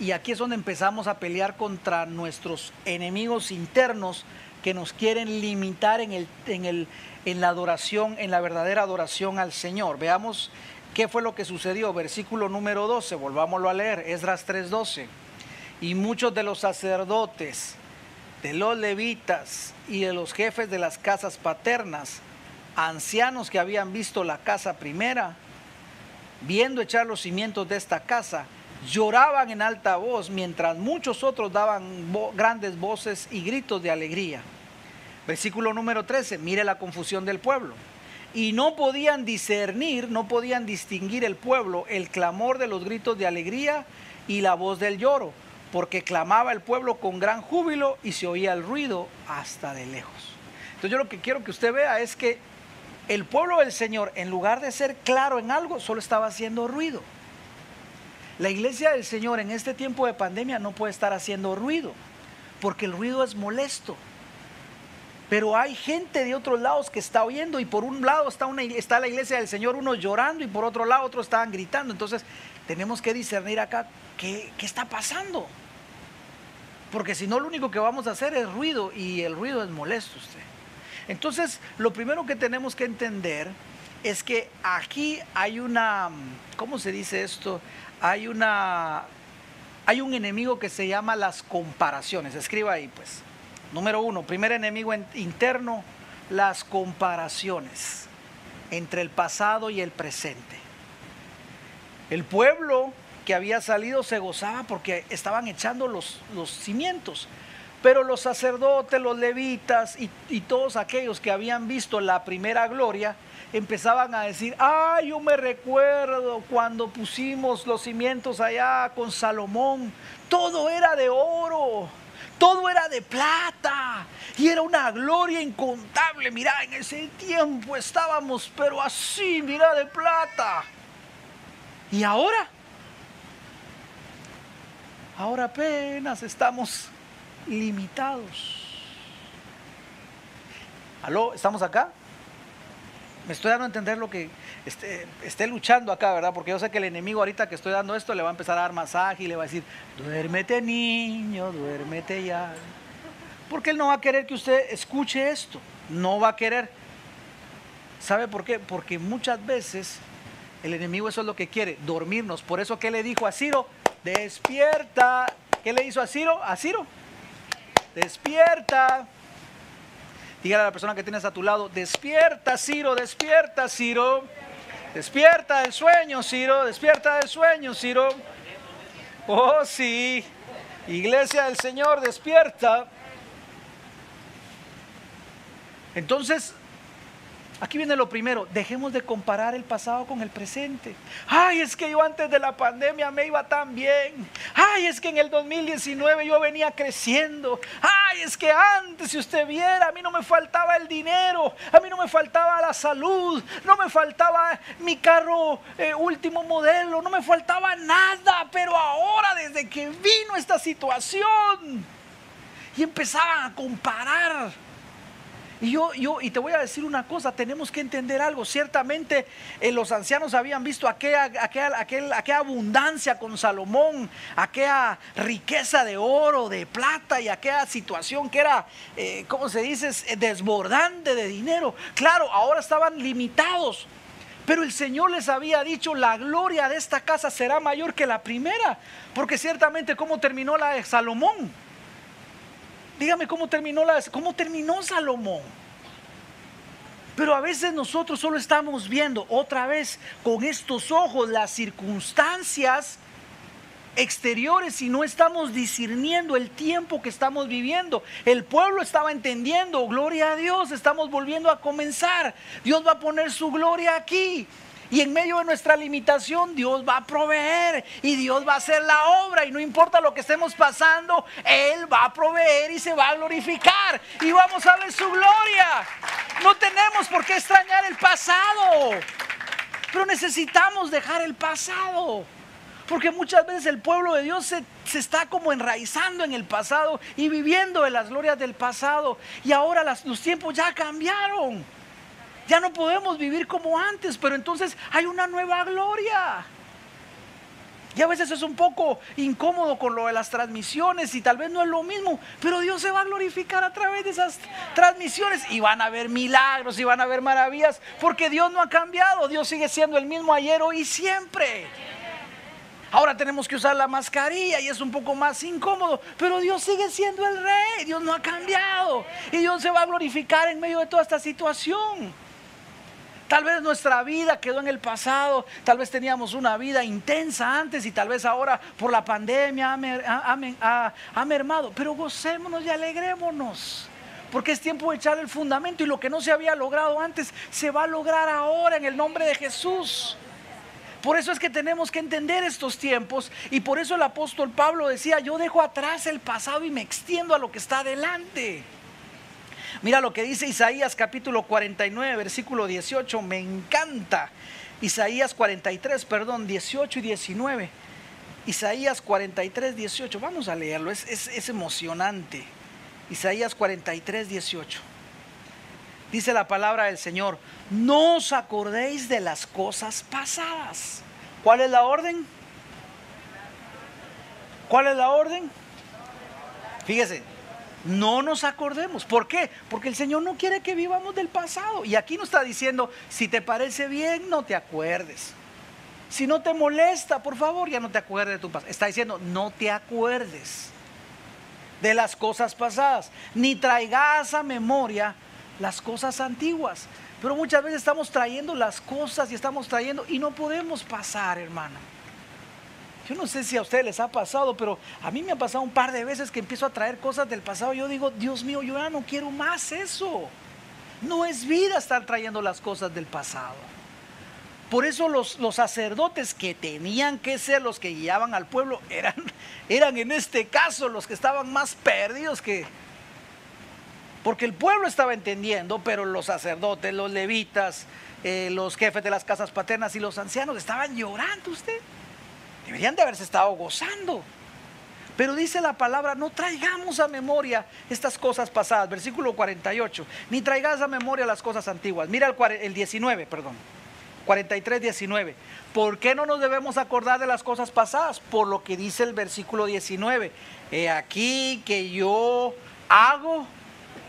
Y aquí es donde empezamos a pelear contra nuestros enemigos internos que nos quieren limitar en, el, en, el, en la adoración, en la verdadera adoración al Señor. Veamos qué fue lo que sucedió. Versículo número 12, volvámoslo a leer, Esdras 3:12. Y muchos de los sacerdotes, de los levitas y de los jefes de las casas paternas, ancianos que habían visto la casa primera, viendo echar los cimientos de esta casa, lloraban en alta voz, mientras muchos otros daban grandes voces y gritos de alegría. Versículo número 13, mire la confusión del pueblo. y no podían discernir, no podían distinguir el pueblo el clamor de los gritos de alegría y la voz del lloro, porque clamaba el pueblo con gran júbilo y se oía el ruido hasta de lejos. Entonces yo lo que quiero que usted vea es que el pueblo del Señor, en lugar de ser claro en algo, solo estaba haciendo ruido. La iglesia del Señor en este tiempo de pandemia no puede estar haciendo ruido, porque el ruido es molesto. Pero hay gente de otros lados que está oyendo y por un lado está, la iglesia del Señor, unos llorando y por otro lado otros estaban gritando. Entonces tenemos que discernir acá qué, qué está pasando. Porque si no lo único que vamos a hacer es ruido y el ruido es molesto usted. Entonces lo primero que tenemos que entender es que aquí hay una, ¿cómo se dice esto? Hay una, hay un enemigo que se llama las comparaciones. Escriba ahí pues. Número uno, primer enemigo interno, las comparaciones entre el pasado y el presente. El pueblo que había salido se gozaba porque estaban echando los, los cimientos. Pero los sacerdotes, los levitas y, y, todos aquellos que habían visto la primera gloria empezaban a decir, ah, yo me recuerdo cuando pusimos los cimientos allá con Salomón, todo era de oro todo era de plata y era una gloria incontable. Mira, en ese tiempo estábamos, pero así, mira, de plata. Y ahora, ahora apenas estamos limitados. ¿Aló? ¿Estamos acá? Me estoy dando a entender lo que esté, esté, luchando acá, ¿verdad? Porque yo sé que el enemigo ahorita que estoy dando esto le va a empezar a dar masaje y le va a decir, duérmete niño, duérmete ya. Porque él no va a querer que usted escuche esto, no va a querer. ¿Sabe por qué? Porque muchas veces el enemigo eso es lo que quiere, dormirnos. Por eso que le dijo a Ciro, despierta. ¿Qué le hizo a Ciro? A Ciro, despierta. Dígale a la persona que tienes a tu lado, despierta Ciro, despierta Ciro. Despierta del sueño, Ciro, despierta del sueño, Ciro. Oh, sí. Iglesia del Señor, despierta. Entonces, Aquí viene lo primero, dejemos de comparar el pasado con el presente. Ay, es que yo antes de la pandemia me iba tan bien. Ay, es que en el 2019 yo venía creciendo. Ay, es que antes, si usted viera, a mí no me faltaba el dinero, a mí no me faltaba la salud, no me faltaba mi carro eh, último modelo, no me faltaba nada. Pero ahora, desde que vino esta situación, y empezaban a comparar y yo, yo, y te voy a decir una cosa, tenemos que entender algo. Ciertamente eh, los ancianos habían visto aquella, abundancia con Salomón, aquella riqueza de oro, de plata y aquella situación que era, eh, ¿cómo se dice?, desbordante de dinero. Claro, ahora estaban limitados. Pero el Señor les había dicho, la gloria de esta casa será mayor que la primera. Porque ciertamente, ¿cómo terminó la de Salomón? Dígame cómo terminó, la, cómo terminó Salomón. Pero a veces nosotros solo estamos viendo otra vez con estos ojos las circunstancias exteriores y no estamos discerniendo el tiempo que estamos viviendo. El pueblo estaba entendiendo, gloria a Dios, estamos volviendo a comenzar. Dios va a poner su gloria aquí. Y en medio de nuestra limitación, Dios va a proveer y Dios va a hacer la obra. Y no importa lo que estemos pasando, Él va a proveer y se va a glorificar. Y vamos a ver su gloria. No tenemos por qué extrañar el pasado, pero necesitamos dejar el pasado. Porque muchas veces el pueblo de Dios se, se, está como enraizando en el pasado y viviendo de las glorias del pasado. Y ahora los tiempos ya cambiaron. Ya no podemos vivir como antes, pero entonces hay una nueva gloria. Y a veces es un poco incómodo con lo de las transmisiones y tal vez no es lo mismo, pero Dios se va a glorificar a través de esas transmisiones y van a haber milagros y van a haber maravillas, porque Dios no ha cambiado, Dios sigue siendo el mismo ayer, hoy y siempre. Ahora tenemos que usar la mascarilla y es un poco más incómodo, pero Dios sigue siendo el rey, Dios no ha cambiado y Dios se va a glorificar en medio de toda esta situación. Tal vez nuestra vida quedó en el pasado, tal vez teníamos una vida intensa antes y tal vez ahora por la pandemia ha, mermado, pero gocémonos y alegrémonos. Porque es tiempo de echar el fundamento y lo que no se había logrado antes se va a lograr ahora en el nombre de Jesús. Por eso es que tenemos que entender estos tiempos y por eso el apóstol Pablo decía, yo dejo atrás el pasado y me extiendo a lo que está adelante. Mira lo que dice Isaías capítulo 49, versículo 18, me encanta. Isaías 43, perdón, 18 y 19. Isaías 43, 18, vamos a leerlo, es, emocionante. Isaías 43, 18. Dice la palabra del Señor, no os acordéis de las cosas pasadas. ¿Cuál es la orden? ¿Cuál es la orden? Fíjese, no nos acordemos. ¿Por qué? Porque el Señor no quiere que vivamos del pasado. Y aquí nos está diciendo, si te parece bien, no te acuerdes. Si no te molesta, por favor, ya no te acuerdes de tu pasado. Está diciendo, no te acuerdes de las cosas pasadas, ni traigas a memoria las cosas antiguas. Pero muchas veces estamos trayendo las cosas y estamos trayendo y no podemos pasar, hermano. Yo no sé si a ustedes les ha pasado, pero a mí me ha pasado un par de veces que empiezo a traer cosas del pasado. Yo digo, Dios mío, yo ya no quiero más eso. No es vida estar trayendo las cosas del pasado. Por eso los, los, sacerdotes que tenían que ser los que guiaban al pueblo eran, eran en este caso los que estaban más perdidos que, porque el pueblo estaba entendiendo, pero los sacerdotes, los levitas, eh, los jefes de las casas paternas y los ancianos estaban llorando usted. Deberían de haberse estado gozando. Pero dice la palabra, no traigamos a memoria estas cosas pasadas. Versículo 48. Ni traigas a memoria las cosas antiguas. Mira el, el 19, perdón. 43, 19. ¿Por qué no nos debemos acordar de las cosas pasadas? Por lo que dice el versículo 19. He aquí que yo hago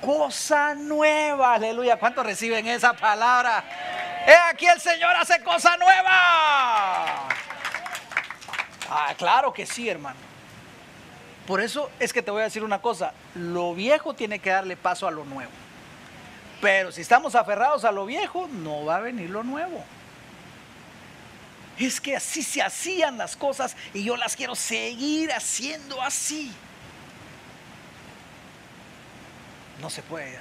cosa nueva. Aleluya. ¿Cuántos reciben esa palabra? He aquí el Señor hace cosa nueva. Ah, claro que sí, hermano. Por eso es que te voy a decir una cosa. Lo viejo tiene que darle paso a lo nuevo. Pero si estamos aferrados a lo viejo, no va a venir lo nuevo. Es que así se hacían las cosas y yo las quiero seguir haciendo así. No se puede.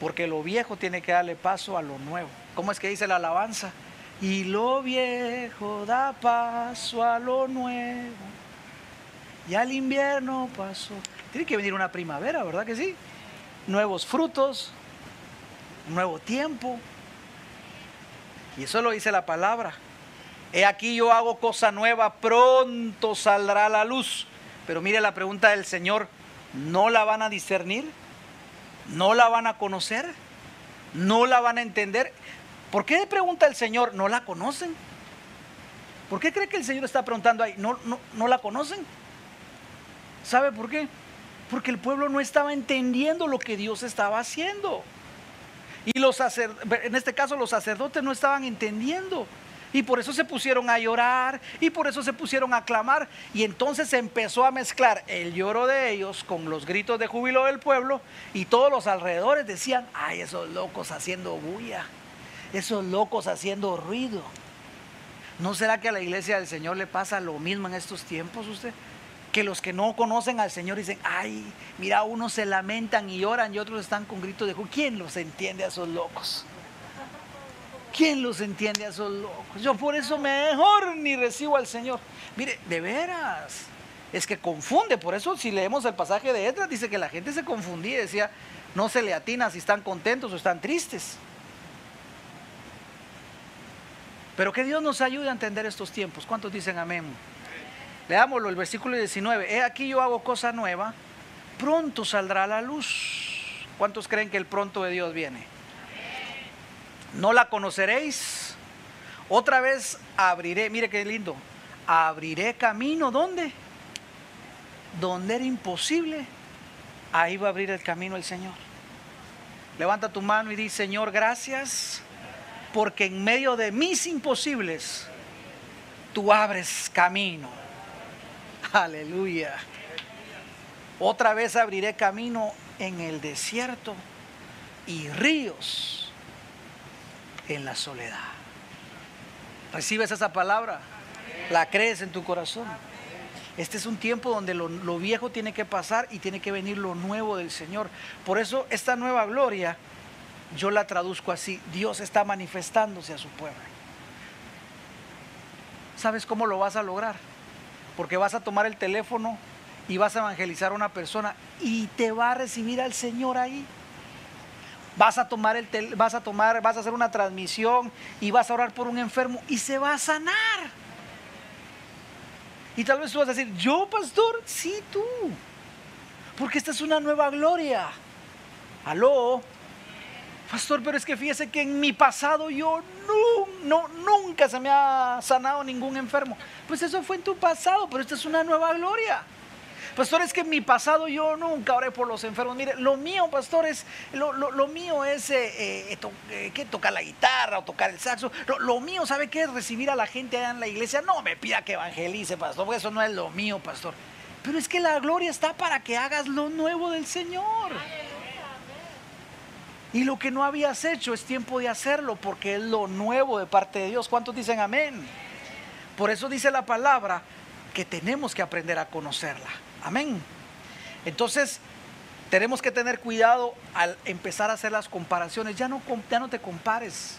Porque lo viejo tiene que darle paso a lo nuevo. ¿Cómo es que dice la alabanza? Y lo viejo da paso a lo nuevo. Ya el invierno pasó. Tiene que venir una primavera, ¿verdad que sí? Nuevos frutos, nuevo tiempo. Y eso lo dice la palabra. He aquí yo hago cosa nueva, pronto saldrá la luz. Pero mire la pregunta del Señor, no la van a discernir, no la van a conocer, no la van a entender. ¿Por qué pregunta el Señor? ¿No la conocen? ¿Por qué cree que el Señor está preguntando ahí? ¿No, no, no la conocen? ¿Sabe por qué? Porque el pueblo no estaba entendiendo lo que Dios estaba haciendo. Y los en este caso los sacerdotes no estaban entendiendo. Y por eso se pusieron a llorar y por eso se pusieron a clamar. Y entonces se empezó a mezclar el lloro de ellos con los gritos de júbilo del pueblo. Y todos los alrededores decían, ay, esos locos haciendo bulla, esos locos haciendo ruido. ¿No será que a la iglesia del Señor le pasa lo mismo en estos tiempos usted? Que los que no conocen al Señor dicen, ay, mira, unos se lamentan y lloran y otros están con gritos de. ¿Quién los entiende a esos locos? ¿Quién los entiende a esos locos? Yo por eso mejor ni recibo al Señor. Mire, de veras, es que confunde. Por eso si leemos el pasaje de Edras, dice que la gente se confundía. Decía, no se le atina si están contentos o están tristes. Pero que Dios nos ayude a entender estos tiempos. ¿Cuántos dicen amén? Leámoslo, el versículo 19. He aquí yo hago cosa nueva, pronto saldrá la luz. ¿Cuántos creen que el pronto de Dios viene? no la conoceréis. Otra vez abriré, mire qué lindo, abriré camino, ¿dónde? Donde era imposible, ahí va a abrir el camino el Señor. Levanta tu mano y di, Señor, gracias, porque en medio de mis imposibles, tú abres camino. Aleluya. Otra vez abriré camino en el desierto y ríos en la soledad. ¿Recibes esa palabra? ¿La crees en tu corazón? Este es un tiempo donde lo, viejo tiene que pasar y tiene que venir lo nuevo del Señor. Por eso esta nueva gloria, yo la traduzco así, Dios está manifestándose a su pueblo. ¿Sabes cómo lo vas a lograr? Porque vas a tomar el teléfono y vas a evangelizar a una persona y te va a recibir al Señor ahí. Vas a tomar el vas a tomar, vas a hacer una transmisión y vas a orar por un enfermo y se va a sanar. Y tal vez tú vas a decir, "Yo, pastor, sí tú." Porque esta es una nueva gloria. Aló. Pastor, pero es que fíjese que en mi pasado yo no, nunca se me ha sanado ningún enfermo. Pues eso fue en tu pasado, pero esta es una nueva gloria. Pastor, es que en mi pasado yo nunca oré por los enfermos. Mire, lo mío, pastor, es, lo, mío es eh, eh, eh, tocar la guitarra o tocar el saxo. Lo, mío, ¿sabe qué es? Recibir a la gente allá en la iglesia. No me pida que evangelice, pastor, porque eso no es lo mío, pastor. Pero es que la gloria está para que hagas lo nuevo del Señor. Y lo que no habías hecho es tiempo de hacerlo porque es lo nuevo de parte de Dios. ¿Cuántos dicen amén? Por eso dice la palabra que tenemos que aprender a conocerla. Amén. Entonces, tenemos que tener cuidado al empezar a hacer las comparaciones. Ya no, ya no te compares.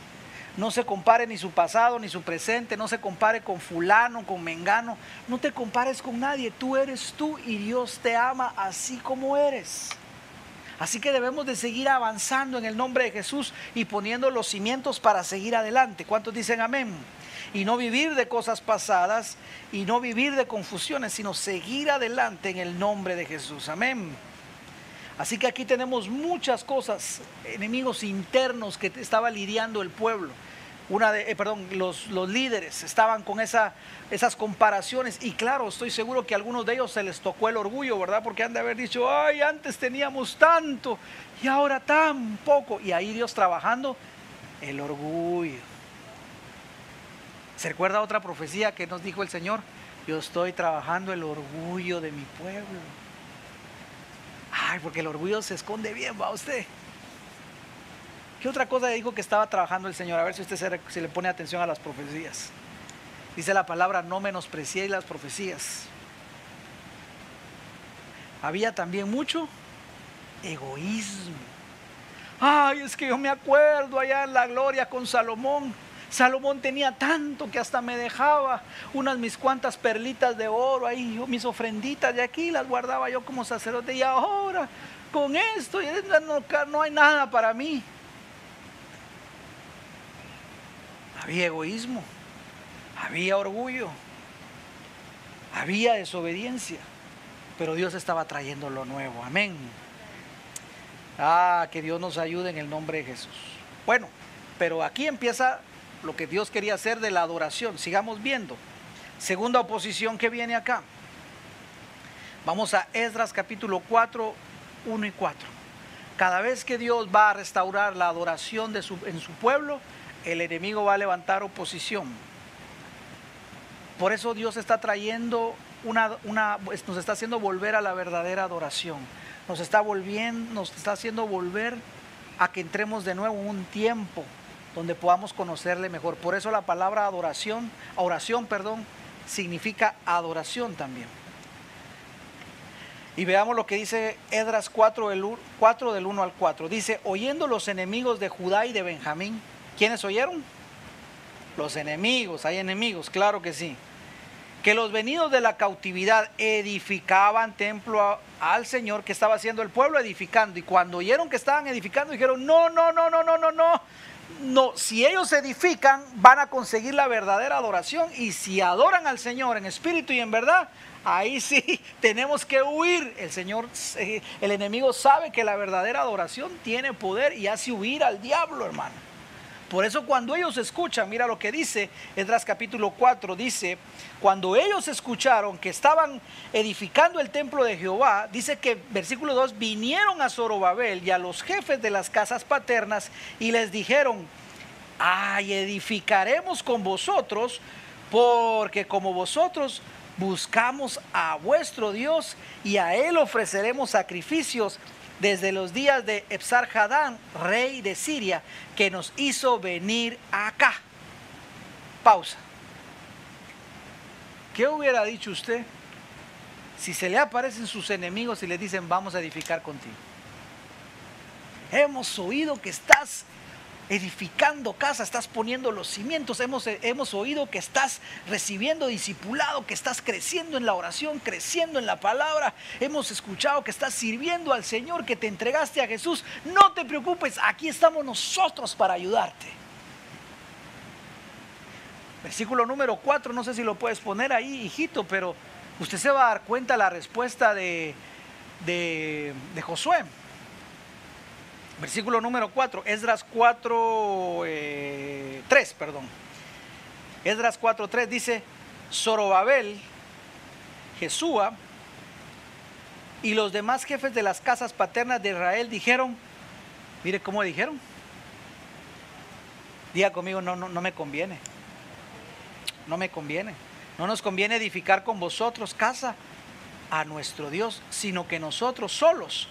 No se compare ni su pasado ni su presente. No se compare con fulano, con mengano. No te compares con nadie. Tú eres tú y Dios te ama así como eres. Así que debemos de seguir avanzando en el nombre de Jesús y poniendo los cimientos para seguir adelante. ¿Cuántos dicen amén? Y no vivir de cosas pasadas y no vivir de confusiones, sino seguir adelante en el nombre de Jesús. Amén. Así que aquí tenemos muchas cosas, enemigos internos que estaba lidiando el pueblo una de, eh, perdón, los, los, líderes estaban con esa, esas comparaciones y claro, estoy seguro que a algunos de ellos se les tocó el orgullo, ¿verdad? Porque han de haber dicho, ay, antes teníamos tanto y ahora tan poco. Y ahí Dios trabajando el orgullo. ¿Se recuerda otra profecía que nos dijo el Señor? Yo estoy trabajando el orgullo de mi pueblo. Ay, porque el orgullo se esconde bien, va usted. ¿Qué otra cosa dijo que estaba trabajando el Señor? A ver si usted se, le pone atención a las profecías. Dice la palabra, no menospreciéis las profecías. Había también mucho egoísmo. Ay, es que yo me acuerdo allá en la gloria con Salomón. Salomón tenía tanto que hasta me dejaba unas mis cuantas perlitas de oro ahí, mis ofrenditas de aquí las guardaba yo como sacerdote y ahora con esto no, no hay nada para mí. Había egoísmo, había orgullo, había desobediencia, pero Dios estaba trayendo lo nuevo. Amén. Ah, que Dios nos ayude en el nombre de Jesús. Bueno, pero aquí empieza lo que Dios quería hacer de la adoración. Sigamos viendo. Segunda oposición que viene acá. Vamos a Esdras capítulo 4, 1 y 4. Cada vez que Dios va a restaurar la adoración de su, en su pueblo, el enemigo va a levantar oposición. Por eso Dios está trayendo una, una, nos está haciendo volver a la verdadera adoración. Nos está volviendo, nos está haciendo volver a que entremos de nuevo en un tiempo donde podamos conocerle mejor. Por eso la palabra adoración, oración, perdón, significa adoración también. Y veamos lo que dice Edras 4 del, 4 del 1 al 4. Dice, oyendo los enemigos de Judá y de Benjamín, ¿Quiénes oyeron? Los enemigos, hay enemigos, claro que sí. Que los venidos de la cautividad edificaban templo al Señor que estaba haciendo el pueblo edificando. Y cuando oyeron que estaban edificando, dijeron, no, no, no, no, no, no, no. No, si ellos edifican, van a conseguir la verdadera adoración. Y si adoran al Señor en espíritu y en verdad, ahí sí tenemos que huir. El Señor, eh, el enemigo sabe que la verdadera adoración tiene poder y hace huir al diablo, hermano. Por eso cuando ellos escuchan, mira lo que dice Esdras capítulo 4, dice, cuando ellos escucharon que estaban edificando el templo de Jehová, dice que versículo 2, vinieron a Zorobabel y a los jefes de las casas paternas y les dijeron, ay, edificaremos con vosotros, porque como vosotros buscamos a vuestro Dios y a él ofreceremos sacrificios desde los días de Ebsar Hadán, rey de Siria, que nos hizo venir acá. Pausa. ¿Qué hubiera dicho usted si se le aparecen sus enemigos y le dicen vamos a edificar contigo. Hemos oído que estás edificando casa, estás poniendo los cimientos. Hemos, hemos oído que estás recibiendo discipulado, que estás creciendo en la oración, creciendo en la palabra. Hemos escuchado que estás sirviendo al Señor, que te entregaste a Jesús. No te preocupes, aquí estamos nosotros para ayudarte. Versículo número 4, no sé si lo puedes poner ahí, hijito, pero usted se va a dar cuenta la respuesta de, de, de Josué. Versículo número 4, Esdras 4, 3, eh, perdón. Esdras 4, 3 dice, Zorobabel, Jesúa y los demás jefes de las casas paternas de Israel dijeron, mire cómo dijeron, diga conmigo, no, no, no me conviene, no me conviene, no nos conviene edificar con vosotros casa a nuestro Dios, sino que nosotros solos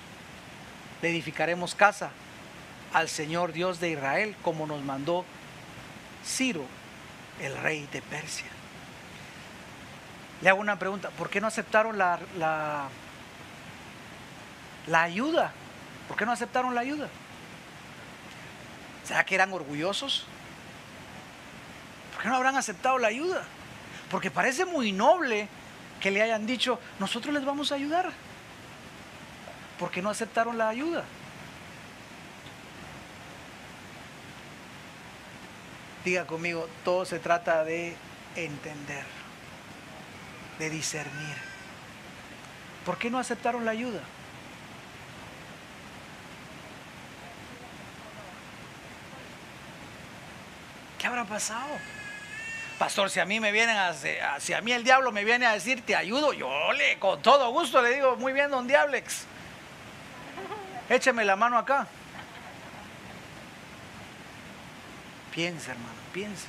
le edificaremos casa al Señor Dios de Israel, como nos mandó Ciro, el rey de Persia. Le hago una pregunta, ¿por qué no aceptaron la, la, ayuda? ¿Por qué no aceptaron la ayuda? ¿Será que eran orgullosos? ¿Por qué no habrán aceptado la ayuda? Porque parece muy noble que le hayan dicho, nosotros les vamos a ayudar. ¿Por qué no aceptaron la ayuda? Diga conmigo, todo se trata de entender, de discernir. ¿Por qué no aceptaron la ayuda? ¿Qué habrá pasado? Pastor, si a mí me vienen a, si a mí el diablo me viene a decir te ayudo, yo le con todo gusto le digo, muy bien, don Diablex. Écheme la mano acá. Piensa, hermano, piensa.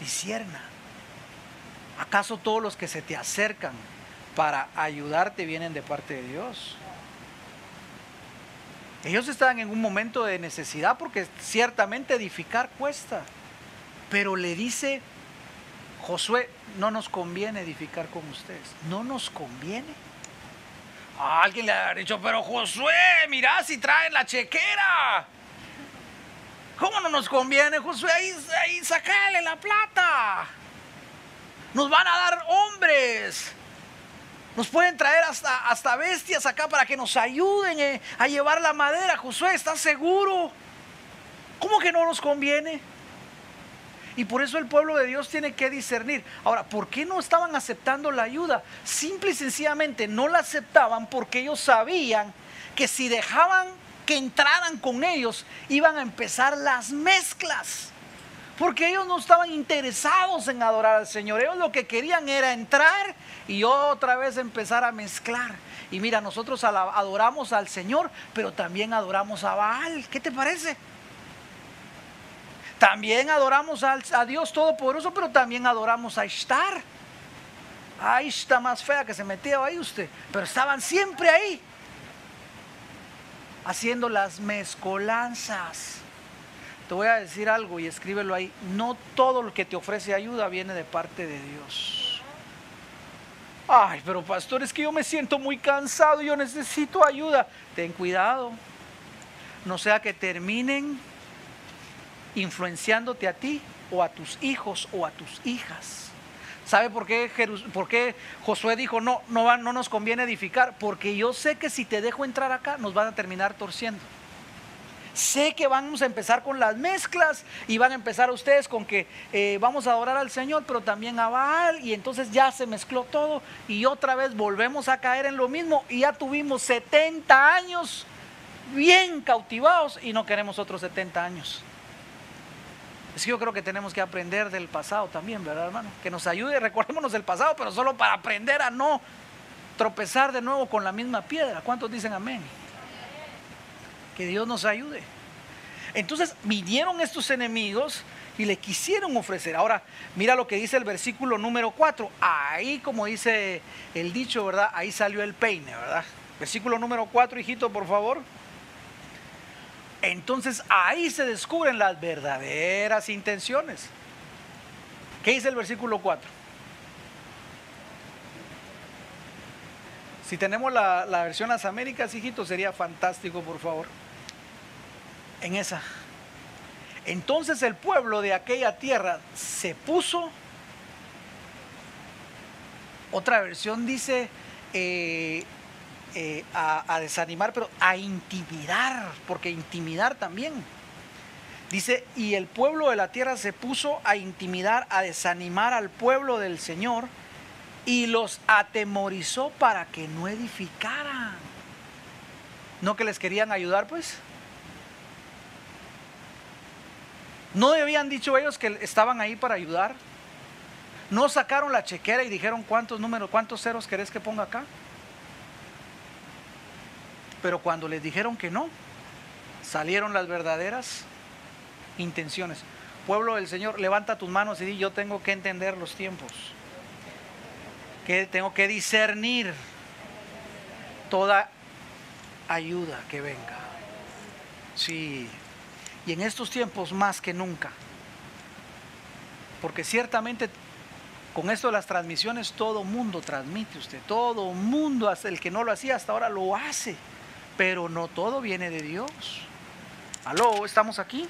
Disierna. ¿Acaso todos los que se te acercan para ayudarte vienen de parte de Dios? Ellos están en un momento de necesidad porque ciertamente edificar cuesta. Pero le dice Josué, no nos conviene edificar con ustedes. No nos conviene. Alguien le ha dicho, pero Josué, mira si traen la chequera. ¿Cómo no nos conviene, Josué? Ahí, ahí sacale la plata. Nos van a dar hombres. Nos pueden traer hasta, hasta bestias acá para que nos ayuden eh, a llevar la madera. Josué, ¿estás seguro? ¿Cómo que no nos conviene? Y por eso el pueblo de Dios tiene que discernir. Ahora, ¿por qué no estaban aceptando la ayuda? Simple y sencillamente no la aceptaban porque ellos sabían que si dejaban que entraran con ellos, iban a empezar las mezclas. Porque ellos no estaban interesados en adorar al Señor. Ellos lo que querían era entrar y otra vez empezar a mezclar. Y mira, nosotros adoramos al Señor, pero también adoramos a Baal. ¿Qué te parece? También adoramos a Dios Todopoderoso, pero también adoramos a Ishtar. Ahí está más fea que se metía ahí usted, pero estaban siempre ahí haciendo las mezcolanzas. Te voy a decir algo y escríbelo ahí. No todo lo que te ofrece ayuda viene de parte de Dios. Ay, pero pastor, es que yo me siento muy cansado, yo necesito ayuda. Ten cuidado. No sea que terminen influenciándote a ti o a tus hijos o a tus hijas. ¿Sabe por qué, por qué Josué dijo, no, no, no nos conviene edificar? Porque yo sé que si te dejo entrar acá, nos van a terminar torciendo. Sé que vamos a empezar con las mezclas y van a empezar ustedes con que eh, vamos a adorar al Señor, pero también a Baal. Y entonces ya se mezcló todo y otra vez volvemos a caer en lo mismo. Y ya tuvimos 70 años bien cautivados y no queremos otros 70 años. Es que yo creo que tenemos que aprender del pasado también, ¿verdad, hermano? Que nos ayude, recordémonos del pasado, pero solo para aprender a no tropezar de nuevo con la misma piedra. ¿Cuántos dicen amén? Que Dios nos ayude. Entonces vinieron estos enemigos y le quisieron ofrecer. Ahora, mira lo que dice el versículo número 4. Ahí, como dice el dicho, ¿verdad? Ahí salió el peine, ¿verdad? Versículo número 4, hijito, por favor. Entonces ahí se descubren las verdaderas intenciones. ¿Qué dice el versículo 4? Si tenemos la, versión Las Américas, hijito, sería fantástico, por favor. En esa. Entonces el pueblo de aquella tierra se puso. Otra versión dice eh, eh, a, a desanimar, pero a intimidar, porque intimidar también. Dice, y el pueblo de la tierra se puso a intimidar, a desanimar al pueblo del Señor y los atemorizó para que no edificaran. ¿No que les querían ayudar, pues? ¿No habían dicho ellos que estaban ahí para ayudar? ¿No sacaron la chequera y dijeron cuántos números, cuántos ceros querés que ponga acá? Pero cuando les dijeron que no, salieron las verdaderas intenciones. Pueblo del Señor, levanta tus manos y di, yo tengo que entender los tiempos. Que tengo que discernir toda ayuda que venga. Sí. Y en estos tiempos más que nunca. Porque ciertamente con esto de las transmisiones todo mundo transmite usted, todo mundo, hasta el que no lo hacía hasta ahora lo hace, pero no todo viene de Dios. Aló, ¿estamos aquí?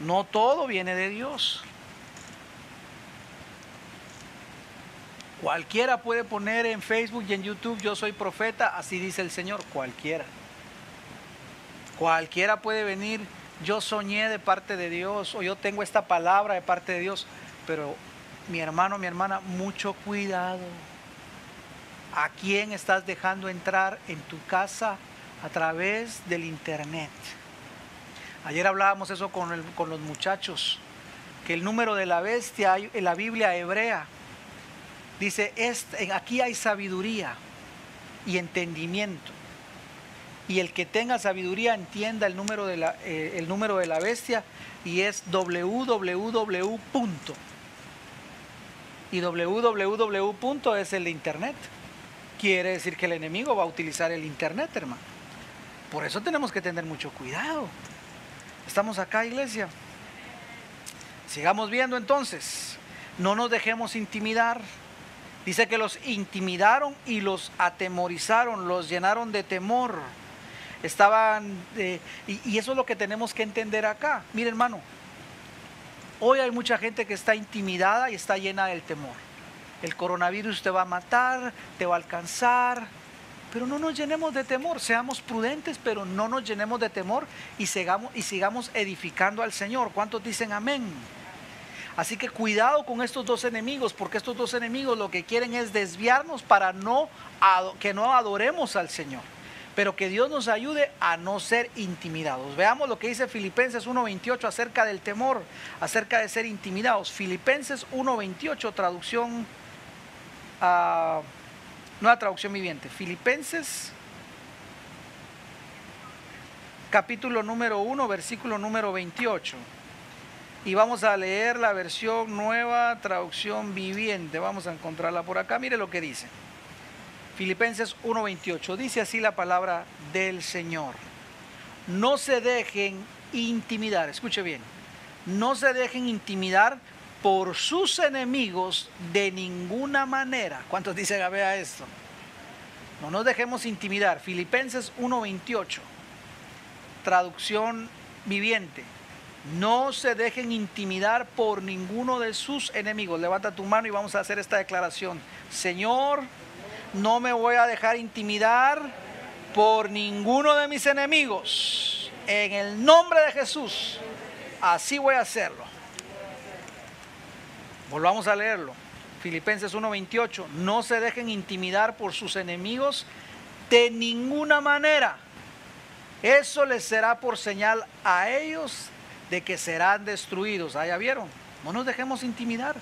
No todo viene de Dios. Cualquiera puede poner en Facebook y en YouTube yo soy profeta, así dice el Señor, cualquiera. Cualquiera puede venir, yo soñé de parte de Dios o yo tengo esta palabra de parte de Dios, pero mi hermano, mi hermana, mucho cuidado. ¿A quién estás dejando entrar en tu casa a través del internet? Ayer hablábamos eso con, los muchachos, que el número de la bestia en la Biblia hebrea dice, aquí hay sabiduría y entendimiento. Y el que tenga sabiduría entienda el número de la, eh, el número de la bestia y es www. Y www. es el internet. Quiere decir que el enemigo va a utilizar el internet, hermano. Por eso tenemos que tener mucho cuidado. Estamos acá, iglesia. Sigamos viendo entonces. No nos dejemos intimidar. Dice que los intimidaron y los atemorizaron, los llenaron de temor. Estaban, y, y eso es lo que tenemos que entender acá. Mire hermano, hoy hay mucha gente que está intimidada y está llena del temor. El coronavirus te va a matar, te va a alcanzar, pero no nos llenemos de temor, seamos prudentes, pero no nos llenemos de temor y sigamos, y sigamos edificando al Señor. ¿Cuántos dicen amén? Así que cuidado con estos dos enemigos, porque estos dos enemigos lo que quieren es desviarnos para no, que no adoremos al Señor, pero que Dios nos ayude a no ser intimidados. Veamos lo que dice Filipenses 1.28 acerca del temor, acerca de ser intimidados. Filipenses 1.28, traducción a... Nueva traducción viviente. Filipenses, capítulo número 1, versículo número 28. Y vamos a leer la versión nueva, traducción viviente. Vamos a encontrarla por acá. Mire lo que dice. Filipenses 1:28. Dice así la palabra del Señor. No se dejen intimidar. Escuche bien. No se dejen intimidar por sus enemigos de ninguna manera. ¿Cuántos dicen a esto? No nos dejemos intimidar. Filipenses 1:28, traducción viviente. No se dejen intimidar por ninguno de sus enemigos. Levanta tu mano y vamos a hacer esta declaración. Señor, no me voy a dejar intimidar por ninguno de mis enemigos. En el nombre de Jesús, así voy a hacerlo. Volvamos a leerlo. Filipenses 1:28. No se dejen intimidar por sus enemigos de ninguna manera. Eso les será por señal a ellos de que serán destruidos. Ah, ya vieron. No nos dejemos intimidar.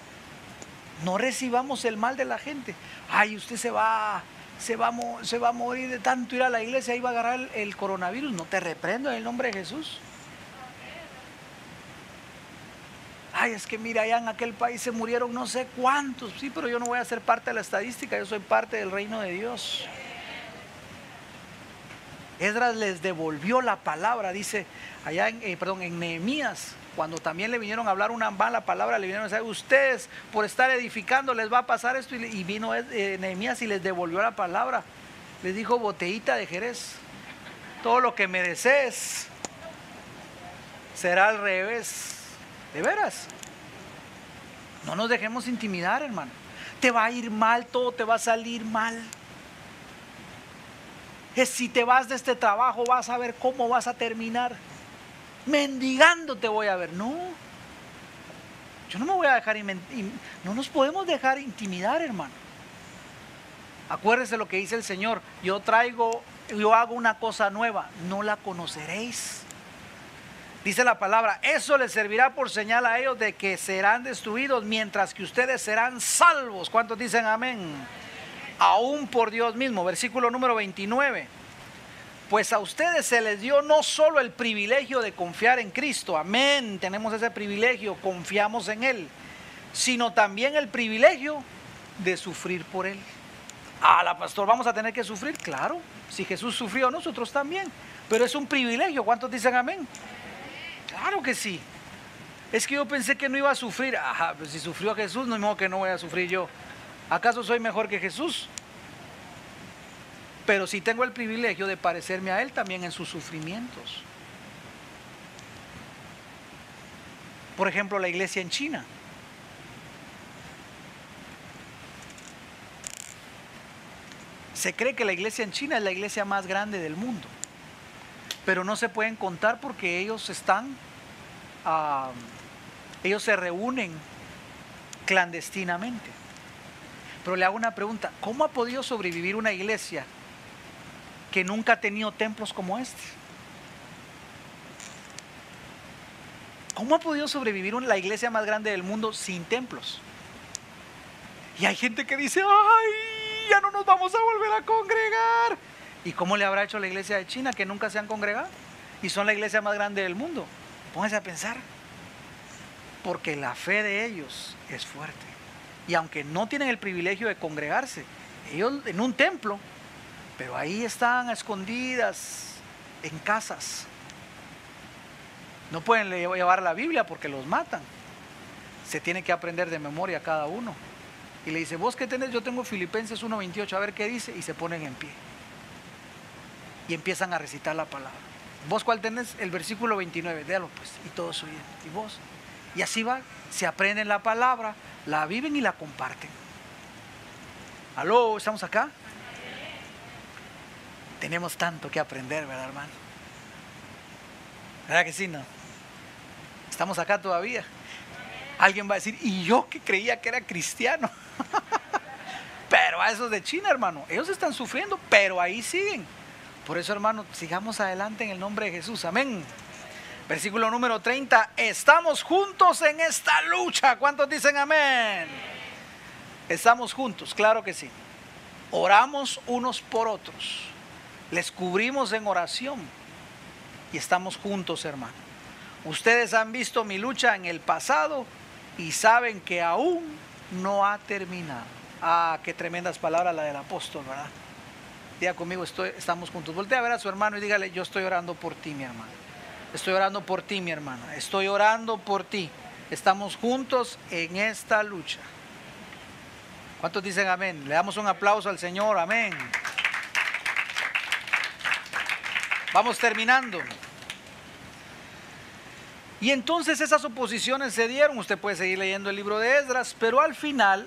No recibamos el mal de la gente. Ay, usted se va, se va, se va a morir de tanto ir a la iglesia y va a agarrar el, el coronavirus. No te reprendo en el nombre de Jesús. Ay, es que mira, allá en aquel país se murieron no sé cuántos, sí, pero yo no voy a ser parte de la estadística, yo soy parte del reino de Dios. Esdras les devolvió la palabra, dice allá en, eh, perdón, en Nehemías, cuando también le vinieron a hablar una mala palabra, le vinieron a decir, ustedes por estar edificando les va a pasar esto, y, vino eh, Nehemías y les devolvió la palabra. Les dijo botellita de Jerez. Todo lo que me desees será al revés. De veras. No nos dejemos intimidar, hermano. Te va a ir mal, todo te va a salir mal. Es si te vas de este trabajo, vas a ver cómo vas a terminar. Mendigando te voy a ver. No. Yo no me voy a dejar, no nos podemos dejar intimidar, hermano. Acuérdese lo que dice el Señor. Yo traigo, yo hago una cosa nueva. No la conoceréis. Dice la palabra, eso les servirá por señal a ellos de que serán destruidos mientras que ustedes serán salvos. ¿Cuántos dicen amén? Aún por Dios mismo. Versículo número 29. Pues a ustedes se les dio no solo el privilegio de confiar en Cristo, amén, tenemos ese privilegio, confiamos en Él, sino también el privilegio de sufrir por Él. Ah, la pastor, vamos a tener que sufrir, claro, si Jesús sufrió, nosotros también, pero es un privilegio, ¿cuántos dicen amén? Claro que sí. Es que yo pensé que no iba a sufrir. Ajá, pues si sufrió Jesús, no es que no voy a sufrir yo. ¿Acaso soy mejor que Jesús? Pero sí tengo el privilegio de parecerme a Él también en sus sufrimientos. Por ejemplo, la iglesia en China. Se cree que la iglesia en China es la iglesia más grande del mundo, pero no se pueden contar porque ellos están ellos se reúnen clandestinamente. Pero le hago una pregunta, ¿cómo ha podido sobrevivir una iglesia que nunca ha tenido templos como este? ¿Cómo ha podido sobrevivir la iglesia más grande del mundo sin templos? Y hay gente que dice, ay, ya no nos vamos a volver a congregar. ¿Y cómo le habrá hecho la iglesia de China que nunca se han congregado? Y son la iglesia más grande del mundo. Pónganse a pensar. Porque la fe de ellos es fuerte. Y aunque no tienen el privilegio de congregarse, ellos en un templo, pero ahí están escondidas en casas. No pueden llevar la Biblia porque los matan. Se tiene que aprender de memoria cada uno. Y le dice, vos qué tenés, yo tengo Filipenses 1.28, a ver qué dice, y se ponen en pie. Y empiezan a recitar la palabra. ¿Vos cuál tenés? El versículo 29, déalo pues, y todos oyen. ¿Y vos? Y así va, se aprenden la palabra, la viven y la comparten. ¿Aló? ¿Estamos acá? Tenemos tanto que aprender, ¿verdad, hermano? ¿Verdad que sí, no? Estamos acá todavía. Alguien va a decir, y yo que creía que era cristiano. pero a esos de China, hermano, ellos están sufriendo, pero ahí siguen. Por eso, hermano, sigamos adelante en el nombre de Jesús. Amén. Versículo número 30. Estamos juntos en esta lucha. ¿Cuántos dicen amén? Estamos juntos, claro que sí. Oramos unos por otros. Les cubrimos en oración. Y estamos juntos, hermano. Ustedes han visto mi lucha en el pasado y saben que aún no ha terminado. Ah, qué tremendas palabras la del apóstol, ¿verdad? Diga conmigo, estamos juntos. Voltea a ver a su hermano y dígale, yo estoy orando por ti, mi hermano. Estoy orando por ti, mi hermana. Estoy orando por ti. Estamos juntos en esta lucha. ¿Cuántos dicen amén? Le damos un aplauso al Señor, amén. Vamos terminando. Y entonces esas oposiciones se dieron. Usted puede seguir leyendo el libro de Esdras, pero al final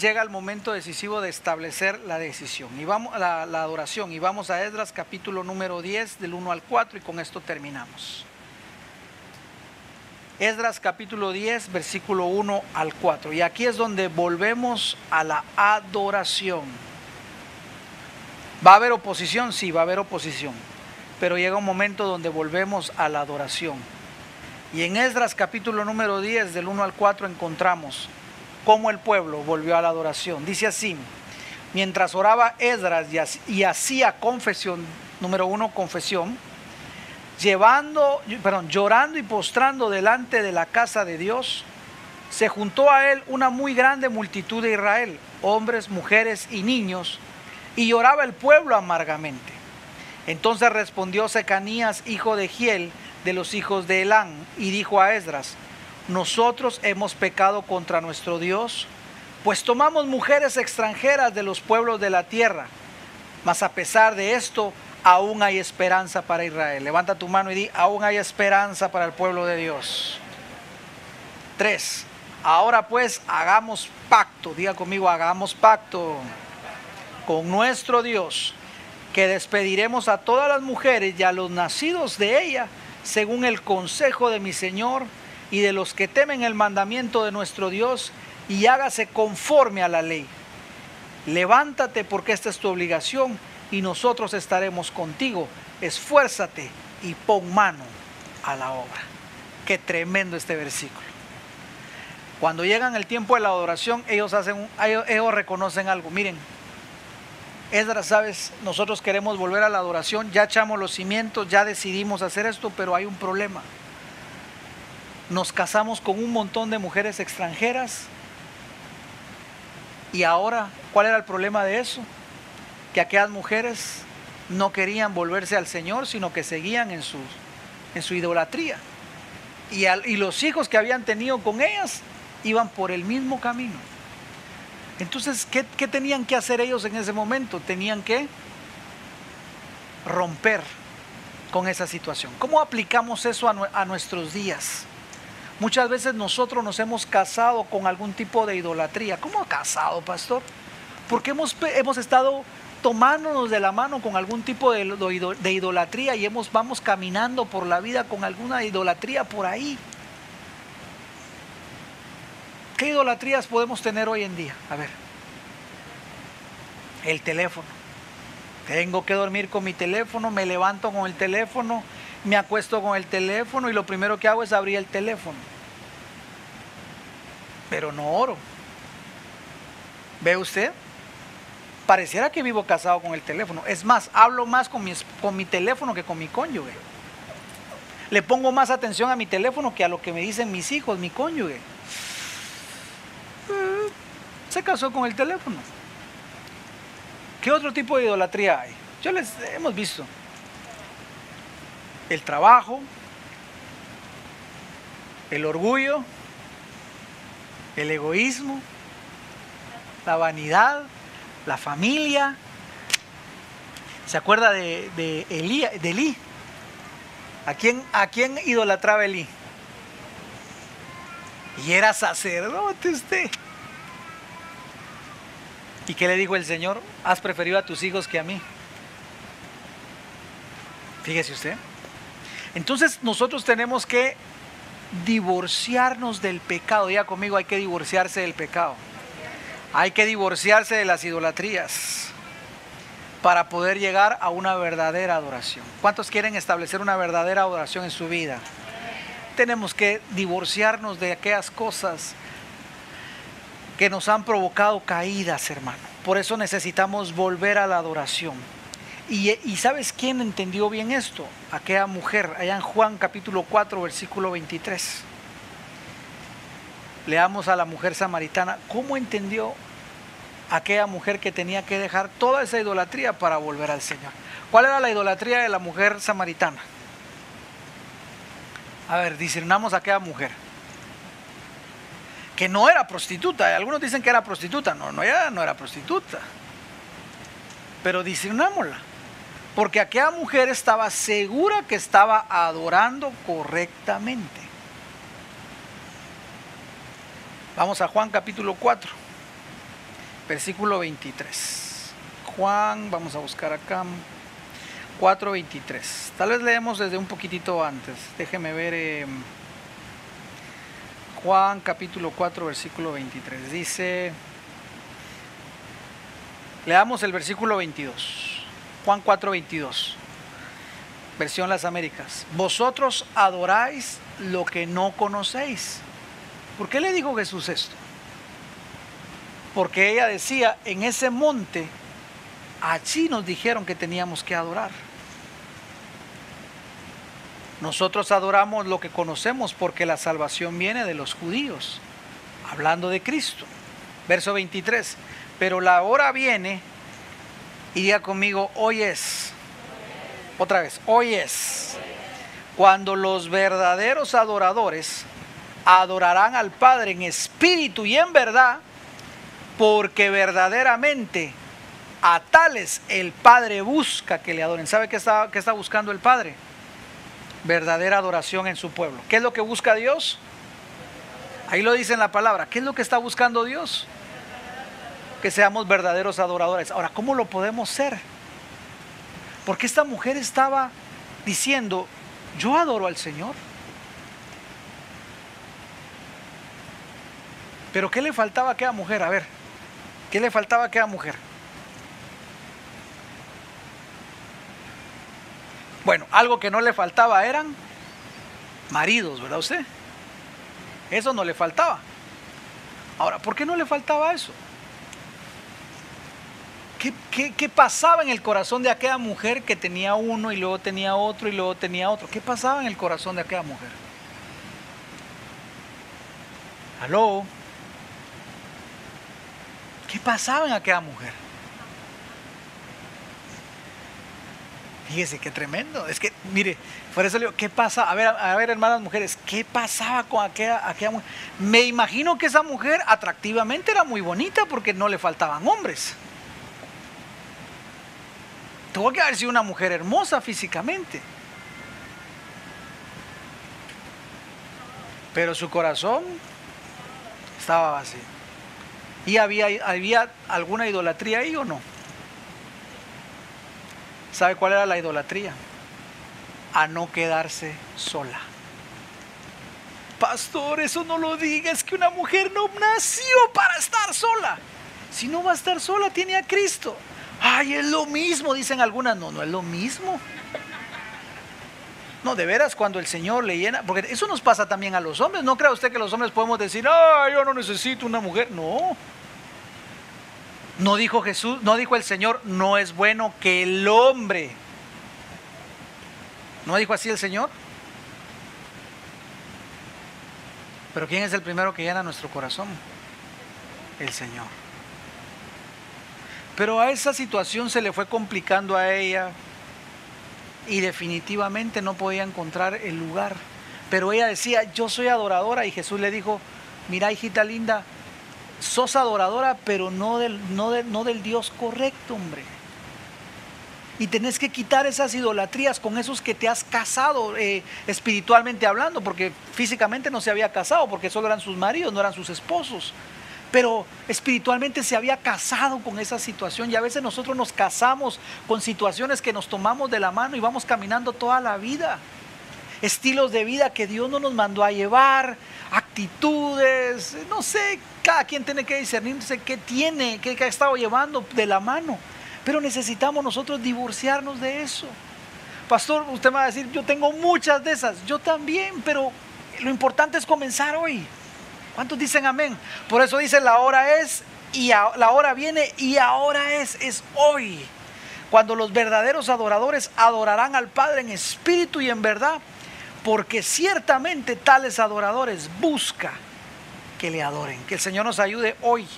llega el momento decisivo de establecer la decisión y vamos la, la adoración y vamos a Esdras capítulo número 10 del 1 al 4 y con esto terminamos. Esdras capítulo 10 versículo 1 al 4 y aquí es donde volvemos a la adoración. ¿Va a haber oposición? Sí, va a haber oposición. Pero llega un momento donde volvemos a la adoración. Y en Esdras capítulo número 10 del 1 al 4 encontramos cómo el pueblo volvió a la adoración. Dice así, mientras oraba Esdras y hacía confesión, número uno, confesión, llevando, perdón, llorando y postrando delante de la casa de Dios, se juntó a él una muy grande multitud de Israel, hombres, mujeres y niños, y lloraba el pueblo amargamente. Entonces respondió Secanías, hijo de Giel, de los hijos de Elán, y dijo a Esdras, nosotros hemos pecado contra nuestro Dios, pues tomamos mujeres extranjeras de los pueblos de la tierra, Mas a pesar de esto, aún hay esperanza para Israel. Levanta tu mano y di, aún hay esperanza para el pueblo de Dios. Tres, ahora pues hagamos pacto, diga conmigo, hagamos pacto con nuestro Dios, que despediremos a todas las mujeres y a los nacidos de ella, según el consejo de mi Señor y de los que temen el mandamiento de nuestro Dios, y hágase conforme a la ley. Levántate porque esta es tu obligación y nosotros estaremos contigo. Esfuérzate y pon mano a la obra. Qué tremendo este versículo. Cuando llegan el tiempo de la adoración, ellos hacen, ellos reconocen algo. Miren, Esdras, sabes, nosotros queremos volver a la adoración, ya echamos los cimientos, ya decidimos hacer esto, pero hay un problema. Nos casamos con un montón de mujeres extranjeras y ahora, ¿cuál era el problema de eso? Que aquellas mujeres no querían volverse al Señor, sino que seguían en su, en su idolatría. Y, y los hijos que habían tenido con ellas iban por el mismo camino. Entonces, ¿qué, tenían que hacer ellos en ese momento? Tenían que romper con esa situación. ¿Cómo aplicamos eso a, nuestros días? Muchas veces nosotros nos hemos casado con algún tipo de idolatría. ¿Cómo casado, pastor? Porque hemos, hemos estado tomándonos de la mano con algún tipo de, idolatría y hemos, vamos caminando por la vida con alguna idolatría por ahí. ¿Qué idolatrías podemos tener hoy en día? A ver. El teléfono. Tengo que dormir con mi teléfono, me levanto con el teléfono, me acuesto con el teléfono y lo primero que hago es abrir el teléfono. Pero no oro. ¿Ve usted? Pareciera que vivo casado con el teléfono. Es más, hablo más con mi, con mi teléfono que con mi cónyuge. Le pongo más atención a mi teléfono que a lo que me dicen mis hijos, mi cónyuge se casó con el teléfono. ¿Qué otro tipo de idolatría hay? Yo les hemos visto. El trabajo, el orgullo, el egoísmo, la vanidad, la familia. ¿Se acuerda de, de, de Elí? ¿A quién, ¿A quién idolatraba Elí? Y era sacerdote usted. ¿Y qué le dijo el Señor? Has preferido a tus hijos que a mí. Fíjese usted. Entonces nosotros tenemos que divorciarnos del pecado. Diga conmigo, hay que divorciarse del pecado. Hay que divorciarse de las idolatrías para poder llegar a una verdadera adoración. ¿Cuántos quieren establecer una verdadera adoración en su vida? Tenemos que divorciarnos de aquellas cosas que nos han provocado caídas, hermano. Por eso necesitamos volver a la adoración. Y, ¿sabes quién entendió bien esto? Aquella mujer, allá en Juan capítulo 4, versículo 23. Leamos a la mujer samaritana. ¿Cómo entendió aquella mujer que tenía que dejar toda esa idolatría para volver al Señor? ¿Cuál era la idolatría de la mujer samaritana? A ver, discernamos a aquella mujer que no era prostituta. Algunos dicen que era prostituta. No, no, ella no era prostituta. Pero discernámosla. Porque aquella mujer estaba segura que estaba adorando correctamente. Vamos a Juan capítulo 4, versículo 23. Juan, vamos a buscar acá. 4.23. Tal vez leemos desde un poquitito antes. Déjeme ver. Eh, Juan capítulo 4 versículo 23. Dice, leamos el versículo 22. Juan 4 22. Versión Las Américas. Vosotros adoráis lo que no conocéis. ¿Por qué le dijo Jesús esto? Porque ella decía, en ese monte, allí nos dijeron que teníamos que adorar. Nosotros adoramos lo que conocemos porque la salvación viene de los judíos, hablando de Cristo. Verso 23, pero la hora viene, y diga conmigo, hoy es, otra vez, hoy es, cuando los verdaderos adoradores adorarán al Padre en espíritu y en verdad, porque verdaderamente A tales el Padre busca que le adoren. ¿Sabe qué está, qué está buscando el Padre? Verdadera adoración en su pueblo. ¿Qué es lo que busca Dios? Ahí lo dice en la palabra. ¿Qué es lo que está buscando Dios? Que seamos verdaderos adoradores. Ahora, ¿cómo lo podemos ser? Porque esta mujer estaba diciendo, yo adoro al Señor. Pero ¿qué le faltaba a aquella mujer? A ver, ¿qué le faltaba a aquella mujer? Bueno, algo que no le faltaba eran maridos, ¿verdad usted? Eso no le faltaba. Ahora, ¿por qué no le faltaba eso? ¿Qué, pasaba en el corazón de aquella mujer que tenía uno y luego tenía otro y luego tenía otro? ¿Qué pasaba en el corazón de aquella mujer? ¿Aló? ¿Qué pasaba en aquella mujer? Fíjese qué tremendo. Es que, mire, por eso le digo, ¿qué pasa? A ver, a ver, hermanas mujeres, ¿qué pasaba con aquella, aquella mujer? Me imagino que esa mujer atractivamente era muy bonita porque no le faltaban hombres. Tuvo que haber sido una mujer hermosa físicamente. Pero su corazón estaba vacío. ¿Y había, alguna idolatría ahí o no? ¿Sabe cuál era la idolatría? A no quedarse sola. Pastor, eso no lo digas, que una mujer no nació para estar sola. Si no va a estar sola, tiene a Cristo. Ay, es lo mismo, dicen algunas. No, no es lo mismo. No, de veras, cuando el Señor le llena, porque eso nos pasa también a los hombres. ¿No cree usted que los hombres podemos decir, ay, yo no necesito una mujer? No. No dijo Jesús, no dijo el Señor, no es bueno que el hombre. ¿No dijo así el Señor? Pero ¿quién es el primero que llena nuestro corazón? El Señor. Pero a esa situación se le fue complicando a ella y definitivamente no podía encontrar el lugar. Pero ella decía, yo soy adoradora y Jesús le dijo, mira hijita linda, sos adoradora, pero no del, no, no del Dios correcto, hombre. Y tenés que quitar esas idolatrías con esos que te has casado eh, espiritualmente hablando, porque físicamente no se había casado, porque solo eran sus maridos, no eran sus esposos. Pero espiritualmente se había casado con esa situación y a veces nosotros nos casamos con situaciones que nos tomamos de la mano y vamos caminando toda la vida. Estilos de vida que Dios no nos mandó a llevar, actitudes, no sé, cada quien tiene que discernirse qué tiene, qué, ha estado llevando de la mano. Pero necesitamos nosotros divorciarnos de eso. Pastor, usted me va a decir, yo tengo muchas de esas, yo también, pero lo importante es comenzar hoy. ¿Cuántos dicen amén? Por eso dice la hora es y la hora viene y ahora es, es hoy. Cuando los verdaderos adoradores adorarán al Padre en espíritu y en verdad, porque ciertamente tales adoradores busca que le adoren. Que el Señor nos ayude hoy,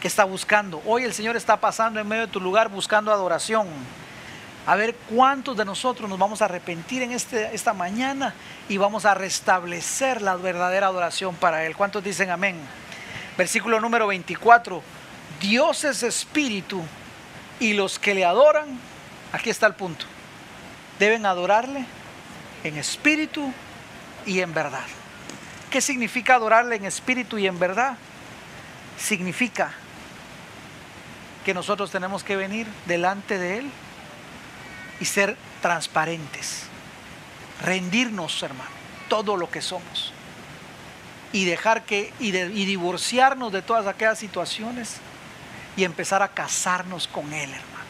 que está buscando. Hoy el Señor está pasando en medio de tu lugar buscando adoración. A ver cuántos de nosotros nos vamos a arrepentir en este, esta mañana y vamos a restablecer la verdadera adoración para Él. ¿Cuántos dicen amén? Versículo número 24. Dios es espíritu y los que le adoran, aquí está el punto, deben adorarle en espíritu y en verdad. ¿Qué significa adorarle en espíritu y en verdad? Significa que nosotros tenemos que venir delante de Él y ser transparentes, rendirnos, hermano, todo lo que somos y dejar que y, divorciarnos de todas aquellas situaciones y empezar a casarnos con Él, hermano,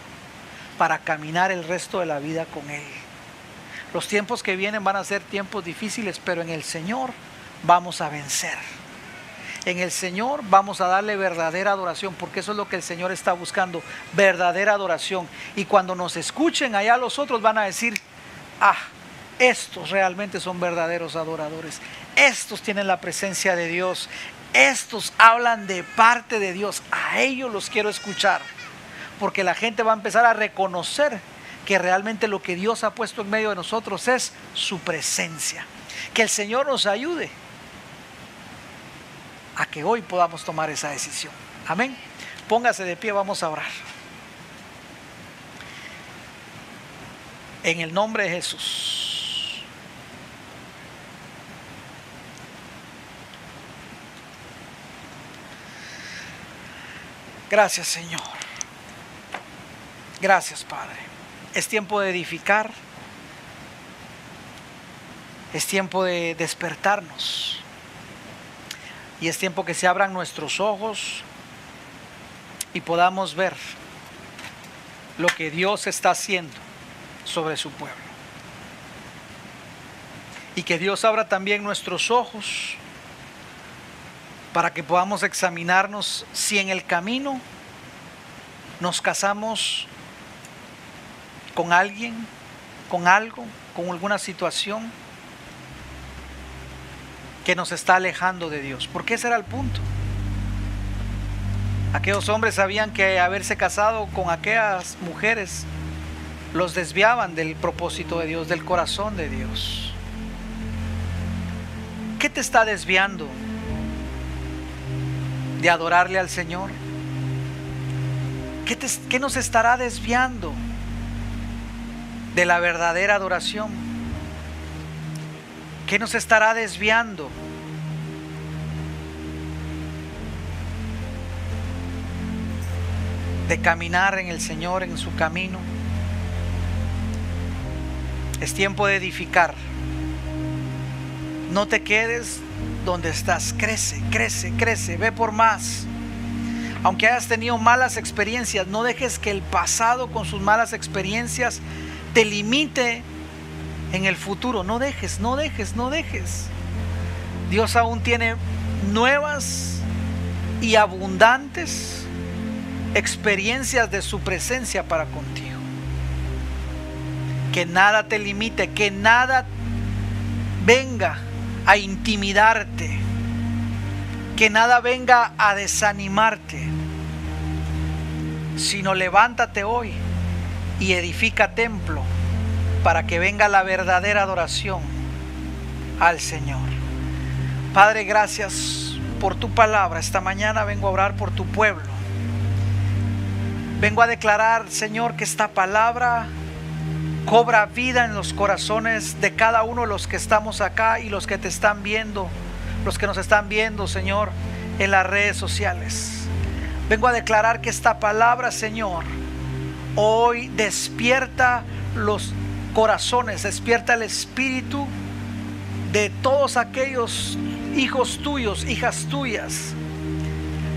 para caminar el resto de la vida con Él. Los tiempos que vienen van a ser tiempos difíciles, pero en el Señor vamos a vencer. En el Señor vamos a darle verdadera adoración, porque eso es lo que el Señor está buscando, verdadera adoración. Y cuando nos escuchen allá los otros van a decir, ah, estos realmente son verdaderos adoradores. Estos tienen la presencia de Dios. Estos hablan de parte de Dios. A ellos los quiero escuchar. Porque la gente va a empezar a reconocer que realmente lo que Dios ha puesto en medio de nosotros es su presencia. Que el Señor nos ayude a que hoy podamos tomar esa decisión. Amén. Póngase de pie, vamos a orar. En el nombre de Jesús. Gracias Señor. Gracias Padre. Es tiempo de edificar. Es tiempo de despertarnos. Y es tiempo que se abran nuestros ojos y podamos ver lo que Dios está haciendo sobre su pueblo. Y que Dios abra también nuestros ojos para que podamos examinarnos si en el camino nos casamos con alguien, con algo, con alguna situación que nos está alejando de Dios. Porque ese era el punto. Aquellos hombres sabían que haberse casado con aquellas mujeres los desviaban del propósito de Dios, del corazón de Dios. ¿Qué te está desviando de adorarle al Señor? ¿Qué, qué nos estará desviando de la verdadera adoración? ¿Qué nos estará desviando? de caminar en el Señor, en su camino. Es tiempo de edificar. No te quedes donde estás. Crece, crece, crece. Ve por más. Aunque hayas tenido malas experiencias, no dejes que el pasado con sus malas experiencias te limite en el futuro. No dejes, no dejes, no dejes. Dios aún tiene nuevas y abundantes experiencias de su presencia para contigo. Que nada te limite, que nada venga a intimidarte, que nada venga a desanimarte, sino levántate hoy y edifica templo para que venga la verdadera adoración al Señor. Padre, gracias por tu palabra. Esta mañana vengo a orar por tu pueblo. Vengo a declarar, Señor, que esta palabra cobra vida en los corazones de cada uno de los que estamos acá y los que te están viendo, los que nos están viendo, Señor, en las redes sociales. Vengo a declarar que esta palabra, Señor, hoy despierta los corazones, despierta el espíritu de todos aquellos hijos tuyos, hijas tuyas,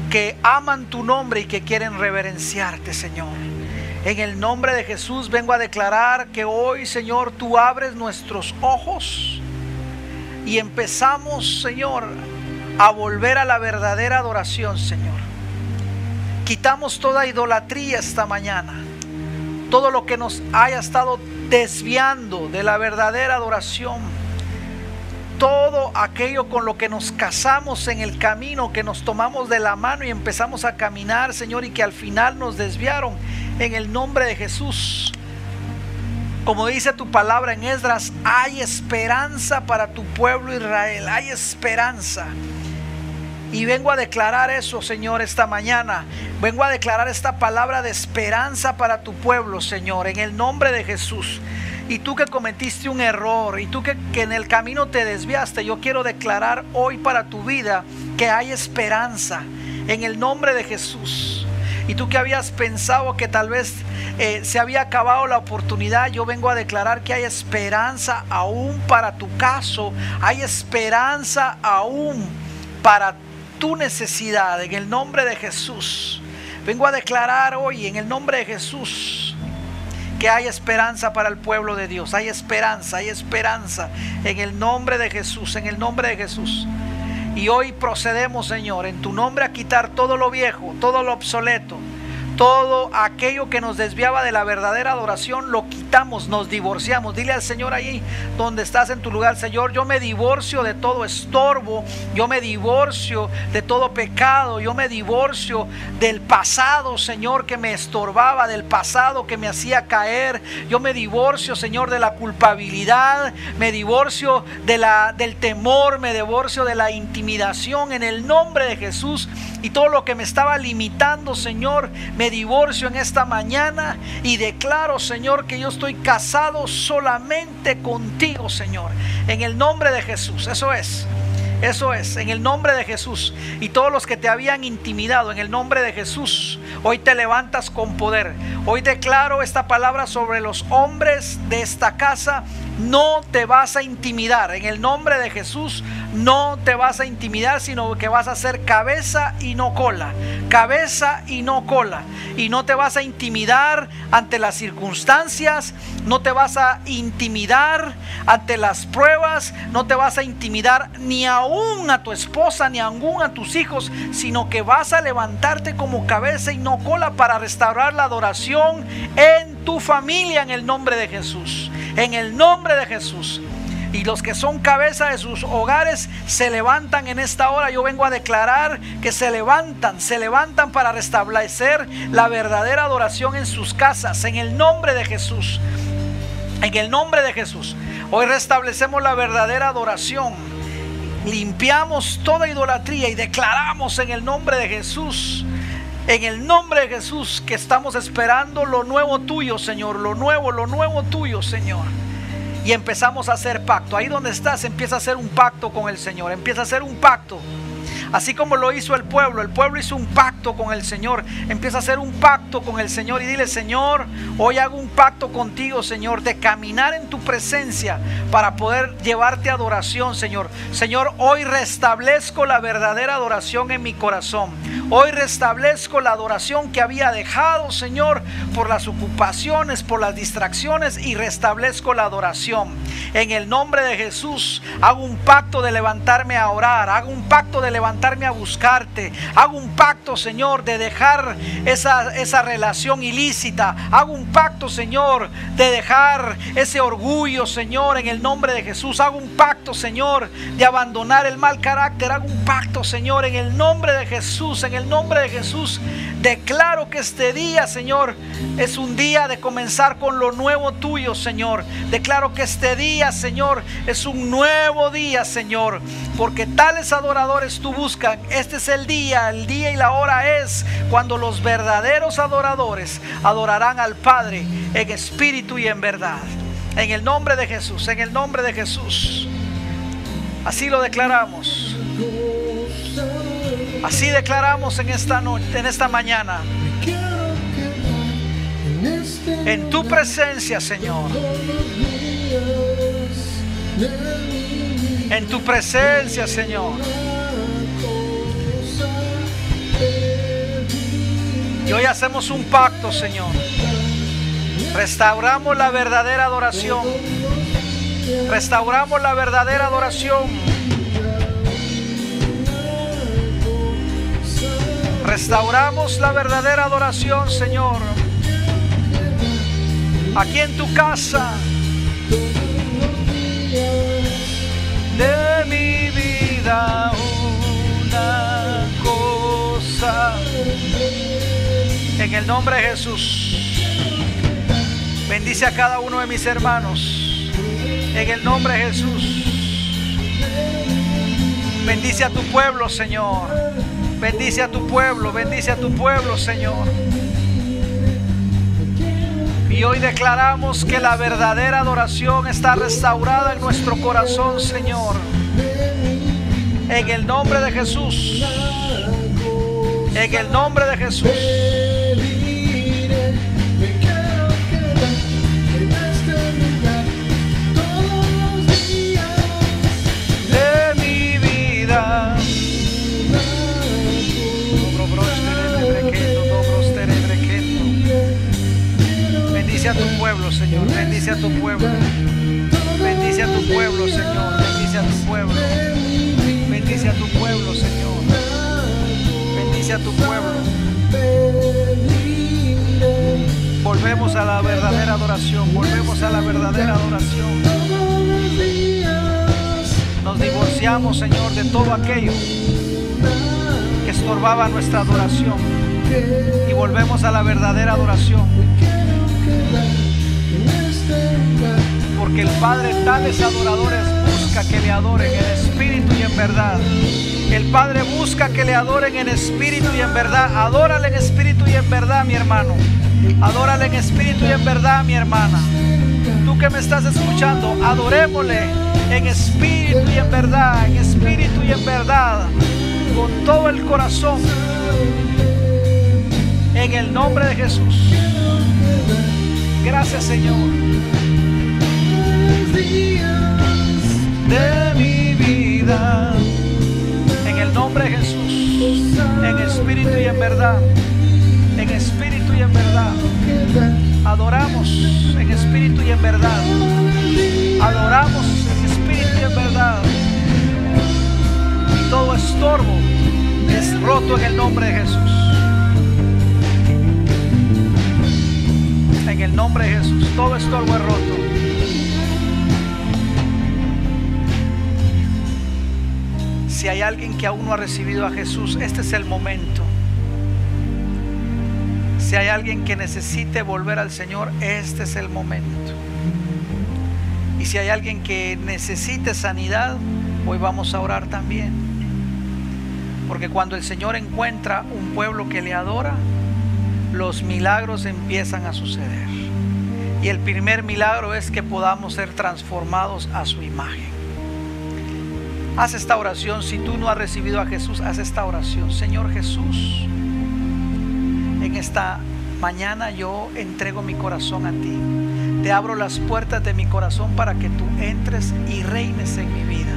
que aman tu nombre y que quieren reverenciarte, Señor. En el nombre de Jesús vengo a declarar que hoy, Señor, tú abres nuestros ojos y empezamos, Señor, a volver a la verdadera adoración, Señor. Quitamos toda idolatría esta mañana. Todo lo que nos haya estado desviando de la verdadera adoración todo aquello con lo que nos casamos en el camino, que nos tomamos de la mano y empezamos a caminar, Señor, y que al final nos desviaron en el nombre de Jesús. Como dice tu palabra en Esdras, hay esperanza para tu pueblo Israel, hay esperanza. Y vengo a declarar eso, Señor, esta mañana. Vengo a declarar esta palabra de esperanza para tu pueblo, Señor, en el nombre de Jesús y tú que cometiste un error y tú que, en el camino te desviaste, yo quiero declarar hoy para tu vida que hay esperanza en el nombre de Jesús. Y tú que habías pensado que tal vez eh, se había acabado la oportunidad, yo vengo a declarar que hay esperanza aún para tu caso, hay esperanza aún para tu necesidad en el nombre de Jesús. Vengo a declarar hoy en el nombre de Jesús que hay esperanza para el pueblo de Dios. Hay esperanza, hay esperanza en el nombre de Jesús, en el nombre de Jesús. Y hoy procedemos, Señor, en tu nombre a quitar todo lo viejo, todo lo obsoleto, todo aquello que nos desviaba de la verdadera adoración, lo quitamos, nos divorciamos. Dile al Señor ahí donde estás en tu lugar, Señor, yo me divorcio de todo estorbo, yo me divorcio de todo pecado, yo me divorcio del pasado, Señor, que me estorbaba, del pasado que me hacía caer. Yo me divorcio, Señor, de la culpabilidad, me divorcio de la, del temor, me divorcio de la intimidación en el nombre de Jesús y todo lo que me estaba limitando, Señor, me me divorcio en esta mañana y declaro, Señor, que yo estoy casado solamente contigo, Señor. En el nombre de Jesús. Eso es. Eso es, en el nombre de Jesús. Y todos los que te habían intimidado, en el nombre de Jesús, hoy te levantas con poder. Hoy declaro esta palabra sobre los hombres de esta casa. No te vas a intimidar. En el nombre de Jesús no te vas a intimidar, sino que vas a ser cabeza y no cola. Cabeza y no cola. Y no te vas a intimidar ante las circunstancias. No te vas a intimidar ante las pruebas. No te vas a intimidar ni aún a tu esposa, ni aún a tus hijos, sino que vas a levantarte como cabeza y no cola para restaurar la adoración en tu familia en el nombre de Jesús. En el nombre de Jesús. Y los que son cabeza de sus hogares se levantan en esta hora. Yo vengo a declarar que se levantan, se levantan para restablecer la verdadera adoración en sus casas. En el nombre de Jesús. En el nombre de Jesús. Hoy restablecemos la verdadera adoración. Limpiamos toda idolatría y declaramos en el nombre de Jesús en el nombre de Jesús que estamos esperando lo nuevo tuyo, Señor, lo nuevo, lo nuevo tuyo, Señor. Y empezamos a hacer pacto. Ahí donde estás, empieza a hacer un pacto con el Señor. Empieza a hacer un pacto. Así como lo hizo el pueblo, el pueblo hizo un pacto con el Señor. Empieza a hacer un pacto con el Señor y dile, Señor, hoy hago un pacto contigo, Señor, de caminar en tu presencia para poder llevarte adoración, Señor. Señor, hoy restablezco la verdadera adoración en mi corazón. Hoy restablezco la adoración que había dejado, Señor, por las ocupaciones, por las distracciones y restablezco la adoración. En el nombre de Jesús hago un pacto de levantarme a orar, hago un pacto de levantarme a buscarte, hago un pacto, Señor, de dejar esa, esa relación ilícita, hago un pacto, Señor, de dejar ese orgullo, Señor, en el nombre de Jesús, hago un pacto, Señor, de abandonar el mal carácter, hago un pacto, Señor, en el nombre de Jesús, en el nombre de Jesús, declaro que este día, Señor, es un día de comenzar con lo nuevo tuyo, Señor. Declaro que este día, Señor, es un nuevo día, Señor, porque tales adoradores tú Este es el día, el día y la hora es cuando los verdaderos adoradores adorarán al Padre en espíritu y en verdad. En el nombre de Jesús, en el nombre de Jesús. Así lo declaramos. Así declaramos en esta noche, en esta mañana. En tu presencia, Señor. En tu presencia, Señor. Y hoy hacemos un pacto, Señor. Restauramos la verdadera adoración. Restauramos la verdadera adoración. Restauramos la verdadera adoración, Señor. Aquí en tu casa. De mi vida una cosa. En el nombre de Jesús. Bendice a cada uno de mis hermanos. En el nombre de Jesús. Bendice a tu pueblo, Señor. Bendice a tu pueblo, bendice a tu pueblo, Señor. Y hoy declaramos que la verdadera adoración está restaurada en nuestro corazón, Señor. En el nombre de Jesús. En el nombre de Jesús. Tu pueblo. Bendice a tu pueblo, Señor. Bendice a tu pueblo. Bendice a tu pueblo, Señor. Bendice a tu pueblo. Volvemos a la verdadera adoración. Volvemos a la verdadera adoración. Nos divorciamos, Señor, de todo aquello que estorbaba nuestra adoración. Y volvemos a la verdadera adoración. Porque el Padre tales adoradores busca que le adoren en espíritu y en verdad. El Padre busca que le adoren en espíritu y en verdad. Adórale en espíritu y en verdad, mi hermano. Adórale en espíritu y en verdad, mi hermana. Tú que me estás escuchando, adorémosle en espíritu y en verdad, en espíritu y en verdad, con todo el corazón. En el nombre de Jesús. Gracias, Señor. De mi vida. En el nombre de Jesús. En espíritu y en verdad. En espíritu y en verdad. Adoramos en espíritu y en verdad. Adoramos en espíritu y en verdad. Todo estorbo es roto en el nombre de Jesús. En el nombre de Jesús, todo estorbo es roto. Si hay alguien que aún no ha recibido a Jesús, este es el momento. Si hay alguien que necesite volver al Señor, este es el momento. Y si hay alguien que necesite sanidad, hoy vamos a orar también. Porque cuando el Señor encuentra un pueblo que le adora, los milagros empiezan a suceder. Y el primer milagro es que podamos ser transformados a su imagen. Haz esta oración. Si tú no has recibido a Jesús, haz esta oración. Señor Jesús, en esta mañana yo entrego mi corazón a ti. Te abro las puertas de mi corazón para que tú entres y reines en mi vida.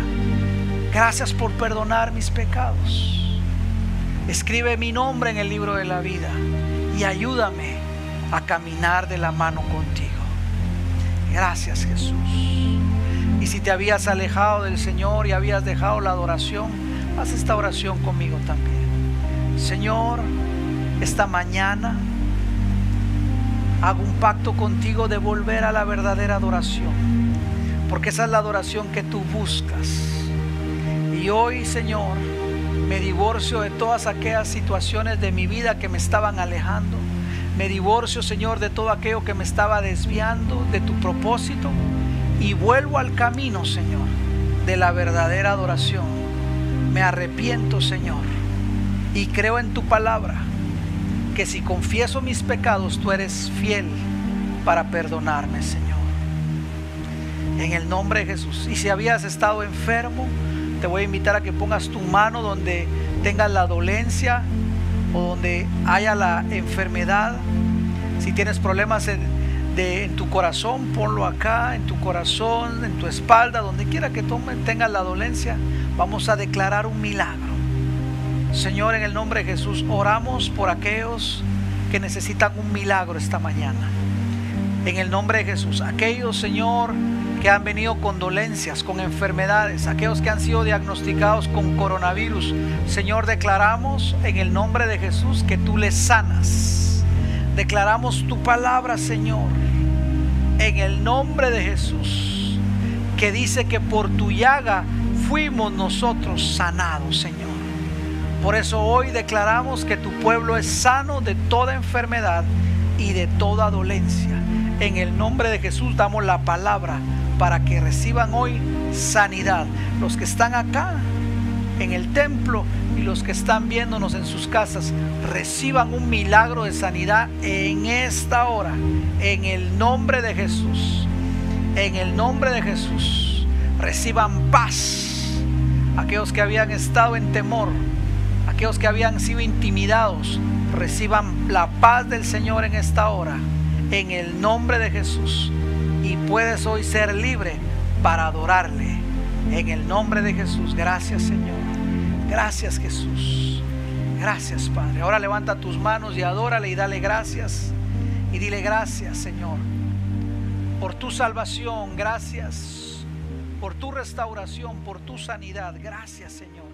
Gracias por perdonar mis pecados. Escribe mi nombre en el libro de la vida y ayúdame a caminar de la mano contigo. Gracias Jesús. Y si te habías alejado del Señor y habías dejado la adoración, haz esta oración conmigo también. Señor, esta mañana hago un pacto contigo de volver a la verdadera adoración, porque esa es la adoración que tú buscas. Y hoy, Señor, me divorcio de todas aquellas situaciones de mi vida que me estaban alejando. Me divorcio, Señor, de todo aquello que me estaba desviando de tu propósito y vuelvo al camino, Señor, de la verdadera adoración. Me arrepiento, Señor, y creo en tu palabra que si confieso mis pecados, tú eres fiel para perdonarme, Señor. En el nombre de Jesús. Y si habías estado enfermo, te voy a invitar a que pongas tu mano donde tengas la dolencia o donde haya la enfermedad. Si tienes problemas en, en tu corazón, ponlo acá, en tu corazón, en tu espalda, donde quiera que tome, tengas la dolencia. Vamos a declarar un milagro. Señor, en el nombre de Jesús, oramos por aquellos que necesitan un milagro esta mañana. En el nombre de Jesús, aquellos, Señor, que han venido con dolencias, con enfermedades, aquellos que han sido diagnosticados con coronavirus, Señor, declaramos en el nombre de Jesús que tú les sanas. Declaramos tu palabra, Señor, en el nombre de Jesús, que dice que por tu llaga fuimos nosotros sanados, Señor. Por eso hoy declaramos que tu pueblo es sano de toda enfermedad y de toda dolencia. En el nombre de Jesús damos la palabra para que reciban hoy sanidad. Los que están acá en el templo y los que están viéndonos en sus casas, reciban un milagro de sanidad en esta hora. En el nombre de Jesús. En el nombre de Jesús. Reciban paz. Aquellos que habían estado en temor aquellos que habían sido intimidados, reciban la paz del Señor en esta hora, en el nombre de Jesús. Y puedes hoy ser libre para adorarle. En el nombre de Jesús. Gracias Señor. Gracias Jesús. Gracias Padre. Ahora levanta tus manos y adórale y dale gracias. Y dile gracias Señor. Por tu salvación. Gracias. Por tu restauración. Por tu sanidad. Gracias Señor.